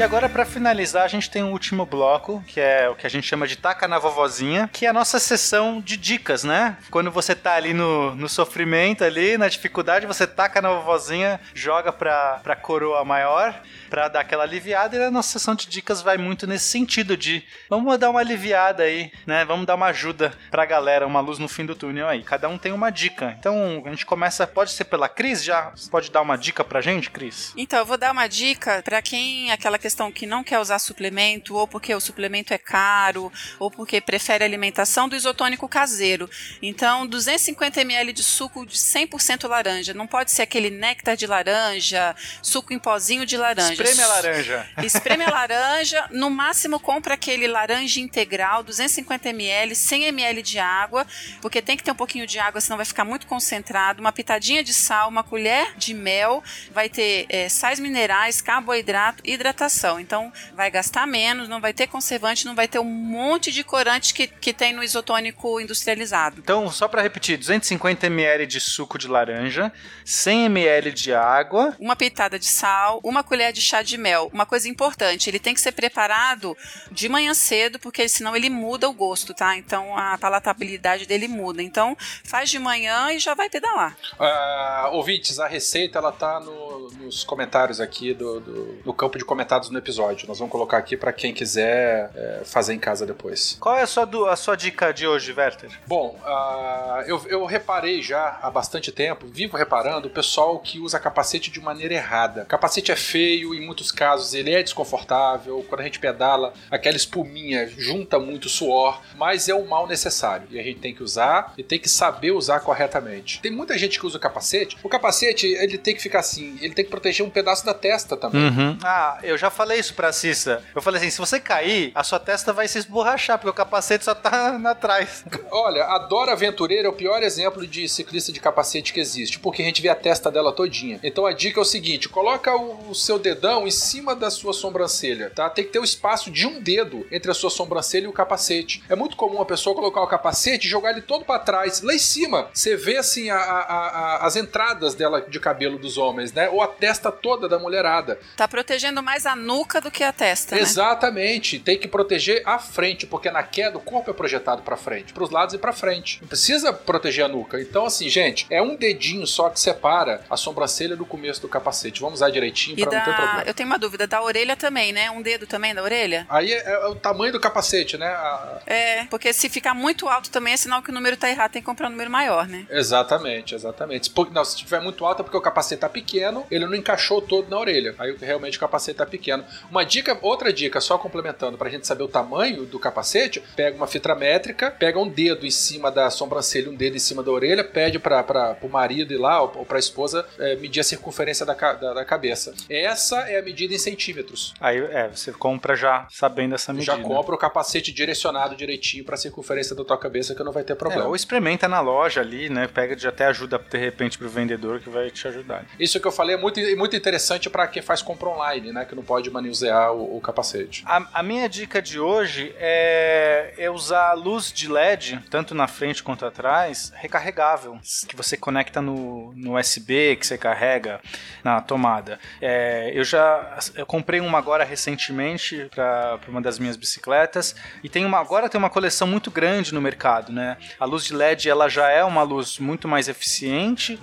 E agora, para finalizar, a gente tem um último bloco, que é o que a gente chama de Taca na Vovozinha, que é a nossa sessão de dicas, né? Quando você tá ali no, no sofrimento, ali, na dificuldade, você taca na vovozinha, joga pra, pra coroa maior, pra dar aquela aliviada, e a nossa sessão de dicas vai muito nesse sentido de vamos dar uma aliviada aí, né? Vamos dar uma ajuda pra galera, uma luz no fim do túnel aí. Cada um tem uma dica. Então, a gente começa, pode ser pela Cris já? Pode dar uma dica pra gente, Cris? Então, eu vou dar uma dica para quem aquela questão que não quer usar suplemento, ou porque o suplemento é caro, ou porque prefere alimentação do isotônico caseiro. Então, 250 ml de suco de 100% laranja. Não pode ser aquele néctar de laranja, suco em pozinho de laranja. Espreme a laranja. Espreme a laranja, no máximo compra aquele laranja integral, 250 ml, 100 ml de água, porque tem que ter um pouquinho de água, senão vai ficar muito concentrado, uma pitadinha de sal, uma colher de mel, vai ter é, sais minerais, carboidrato, hidratação. Então vai gastar menos, não vai ter conservante, não vai ter um monte de corante que, que tem no isotônico industrializado. Então, só para repetir, 250 ml de suco de laranja, 100 ml de água, uma pitada de sal, uma colher de chá de mel. Uma coisa importante, ele tem que ser preparado de manhã cedo, porque senão ele muda o gosto, tá? Então a palatabilidade dele muda. Então faz de manhã e já vai pedalar. Uh, ouvintes, a receita ela tá no, nos comentários aqui do, do, do, campo de comentados no episódio. Nós vamos colocar aqui para quem quiser é, fazer em casa depois. Qual é a sua, a sua dica de hoje, Werther? Bom, uh, eu, eu reparei já há bastante tempo, vivo reparando o pessoal que usa capacete de maneira errada. Capacete é feio, em muitos casos ele é desconfortável. Quando a gente pedala, aquela espuminha junta muito suor, mas é um mal necessário e a gente tem que usar e tem que saber usar corretamente. Tem muita gente que usa o capacete. O capacete ele tem que ficar assim, ele tem que proteger um pedaço da testa também. Uhum. Ah, eu já já falei isso pra Cissa. Eu falei assim: se você cair, a sua testa vai se esborrachar, porque o capacete só tá na trás. Olha, a Dora Aventureira é o pior exemplo de ciclista de capacete que existe, porque a gente vê a testa dela todinha. Então a dica é o seguinte: coloca o, seu dedão em cima da sua sobrancelha, tá? Tem que ter o espaço de um dedo entre a sua sobrancelha e o capacete. É muito comum a pessoa colocar o capacete e jogar ele todo para trás, lá em cima. Você vê assim a, a, a, as entradas dela de cabelo dos homens, né? Ou a testa toda da mulherada. Tá protegendo mais a nuca do que a testa, né? Exatamente. Tem que proteger a frente, porque na queda o corpo é projetado para frente, para os lados e para frente. Não precisa proteger a nuca. Então assim, gente, é um dedinho só que separa a sobrancelha do começo do capacete. Vamos usar direitinho para não ter da... problema. Eu tenho uma dúvida, da orelha também, né? Um dedo também da orelha? Aí é, é o tamanho do capacete, né? A- É, porque se ficar muito alto também é sinal que o número tá errado, tem que comprar um número maior, né? Exatamente, exatamente. Não, se tiver muito alto é porque o capacete tá pequeno, ele não encaixou todo na orelha. Aí realmente o capacete tá pequeno. Uma dica, outra dica, só complementando, pra gente saber o tamanho do capacete, pega uma fita métrica, pega um dedo em cima da sobrancelha, um dedo em cima da orelha, pede para pro marido ir lá ou, pra esposa é, medir a circunferência da, da, da cabeça. Essa é a medida em centímetros. Aí, é, você compra já sabendo essa medida. Já compra o capacete direcionado direitinho pra circunferência da tua cabeça que não vai ter É, problema. ou experimenta na loja ali, né? Pega de até ajuda de repente pro vendedor que vai te ajudar. Isso que eu falei é muito, muito interessante para quem faz compra online, né? Que não pode manusear o, o capacete. A, a minha dica de hoje é, é usar luz de LED, tanto na frente quanto atrás, recarregável, que você conecta no, no USB, que você carrega na tomada. É, eu já eu comprei uma agora recentemente para uma das minhas bicicletas e tem uma agora tem uma coleção muito grande no mercado, né? A luz de LED ela já é uma luz muito mais eficiente,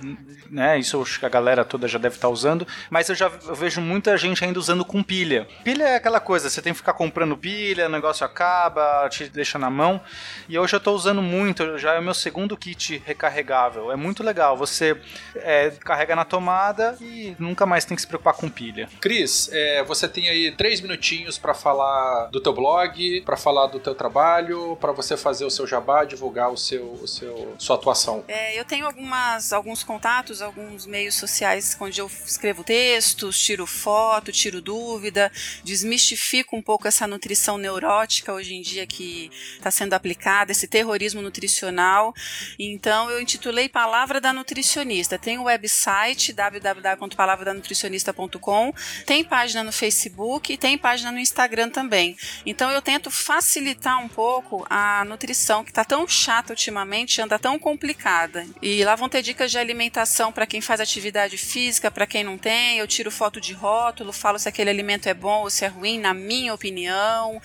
né? Isso acho que a galera toda já deve estar usando, mas eu já eu vejo muita gente ainda usando com pilha. Pilha é aquela coisa, você tem que ficar comprando pilha, o negócio acaba, te deixa na mão. E hoje eu estou usando muito, já é o meu segundo kit recarregável. É muito legal. Você é, carrega na tomada e nunca mais tem que se preocupar com pilha. Cris, é, você tem aí três minutinhos para falar do teu blog, para falar do teu trabalho, para você fazer o seu jabá, divulgar o seu, o seu sua atuação. É, eu tenho algumas, alguns contatos, alguns meios sociais onde eu escrevo textos, tiro foto, tiro dúvida, desmistifico um pouco essa nutrição neurótica hoje em dia que está sendo aplicada, esse terrorismo nutricional. Então eu intitulei Palavra da Nutricionista. Tem o website www.palavradanonutricionista.com, tem página no Facebook e tem página no Instagram também. Então eu tento facilitar um pouco a nutrição que está tão chata ultimamente, anda tão complicada. E lá vão ter dicas de alimentação para quem faz atividade física, para quem não tem. Eu tiro foto de rótulo, falo se aquele alimento é bom ou se é ruim, na minha opinião.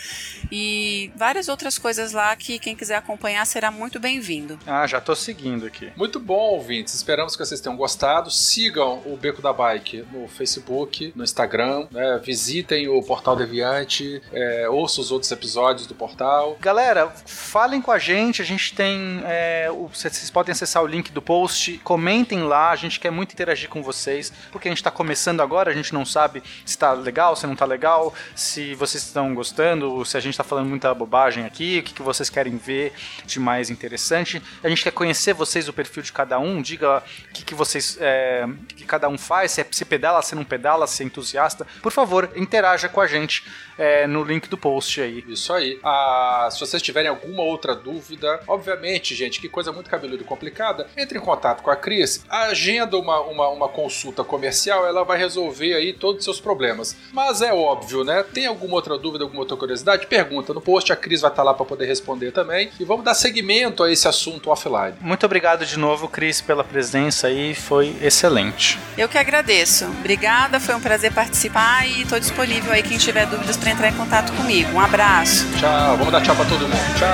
E várias outras coisas lá que quem quiser acompanhar será muito bem-vindo. Ah, já tô seguindo aqui. Muito bom, ouvintes. Esperamos que vocês tenham gostado. Sigam o Beco da Bike no Facebook, no Instagram. né? Visitem o Portal Deviante. É, ouçam os outros episódios do portal. Galera, falem com a gente. A gente tem. é, o- vocês podem acessar o link do post. Comentem lá. A gente quer muito interagir com vocês. Porque a gente tá começando agora. A gente não sabe se tá legal, se não tá legal. Se vocês estão gostando. Se a gente tá falando muita bobagem aqui. O que, que vocês querem ver de mais interessante. A gente quer conhecer vocês, o perfil de cada um. Diga o que, que vocês. é, que cada um faz. Se, é, se pedala, se não pedala, se é entusiasta. Por favor, interaja com a gente é, no link do post aí. Isso aí. Ah, se vocês tiverem alguma outra dúvida, obviamente, gente, que coisa muito cabeluda e complicada, entre em contato com a Cris, agenda uma, uma, uma consulta comercial, ela vai resolver aí todos os seus problemas. Mas é óbvio, né? Tem alguma outra dúvida, alguma outra curiosidade? Pergunta no post, a Cris vai estar lá para poder responder também. E vamos dar seguimento a esse assunto offline. Muito obrigado de novo, Cris, pela presença aí, foi excelente. Eu que agradeço. Obrigada, foi um prazer participar e estou disponível aí quem tiver dúvidas para entrar em contato comigo. Um abraço. Tchau, vamos dar tchau para todo mundo. Tchau,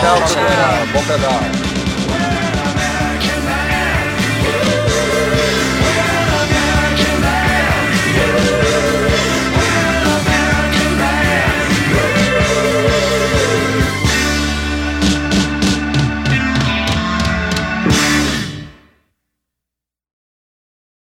tchau, tchau. galera. Bom pedal.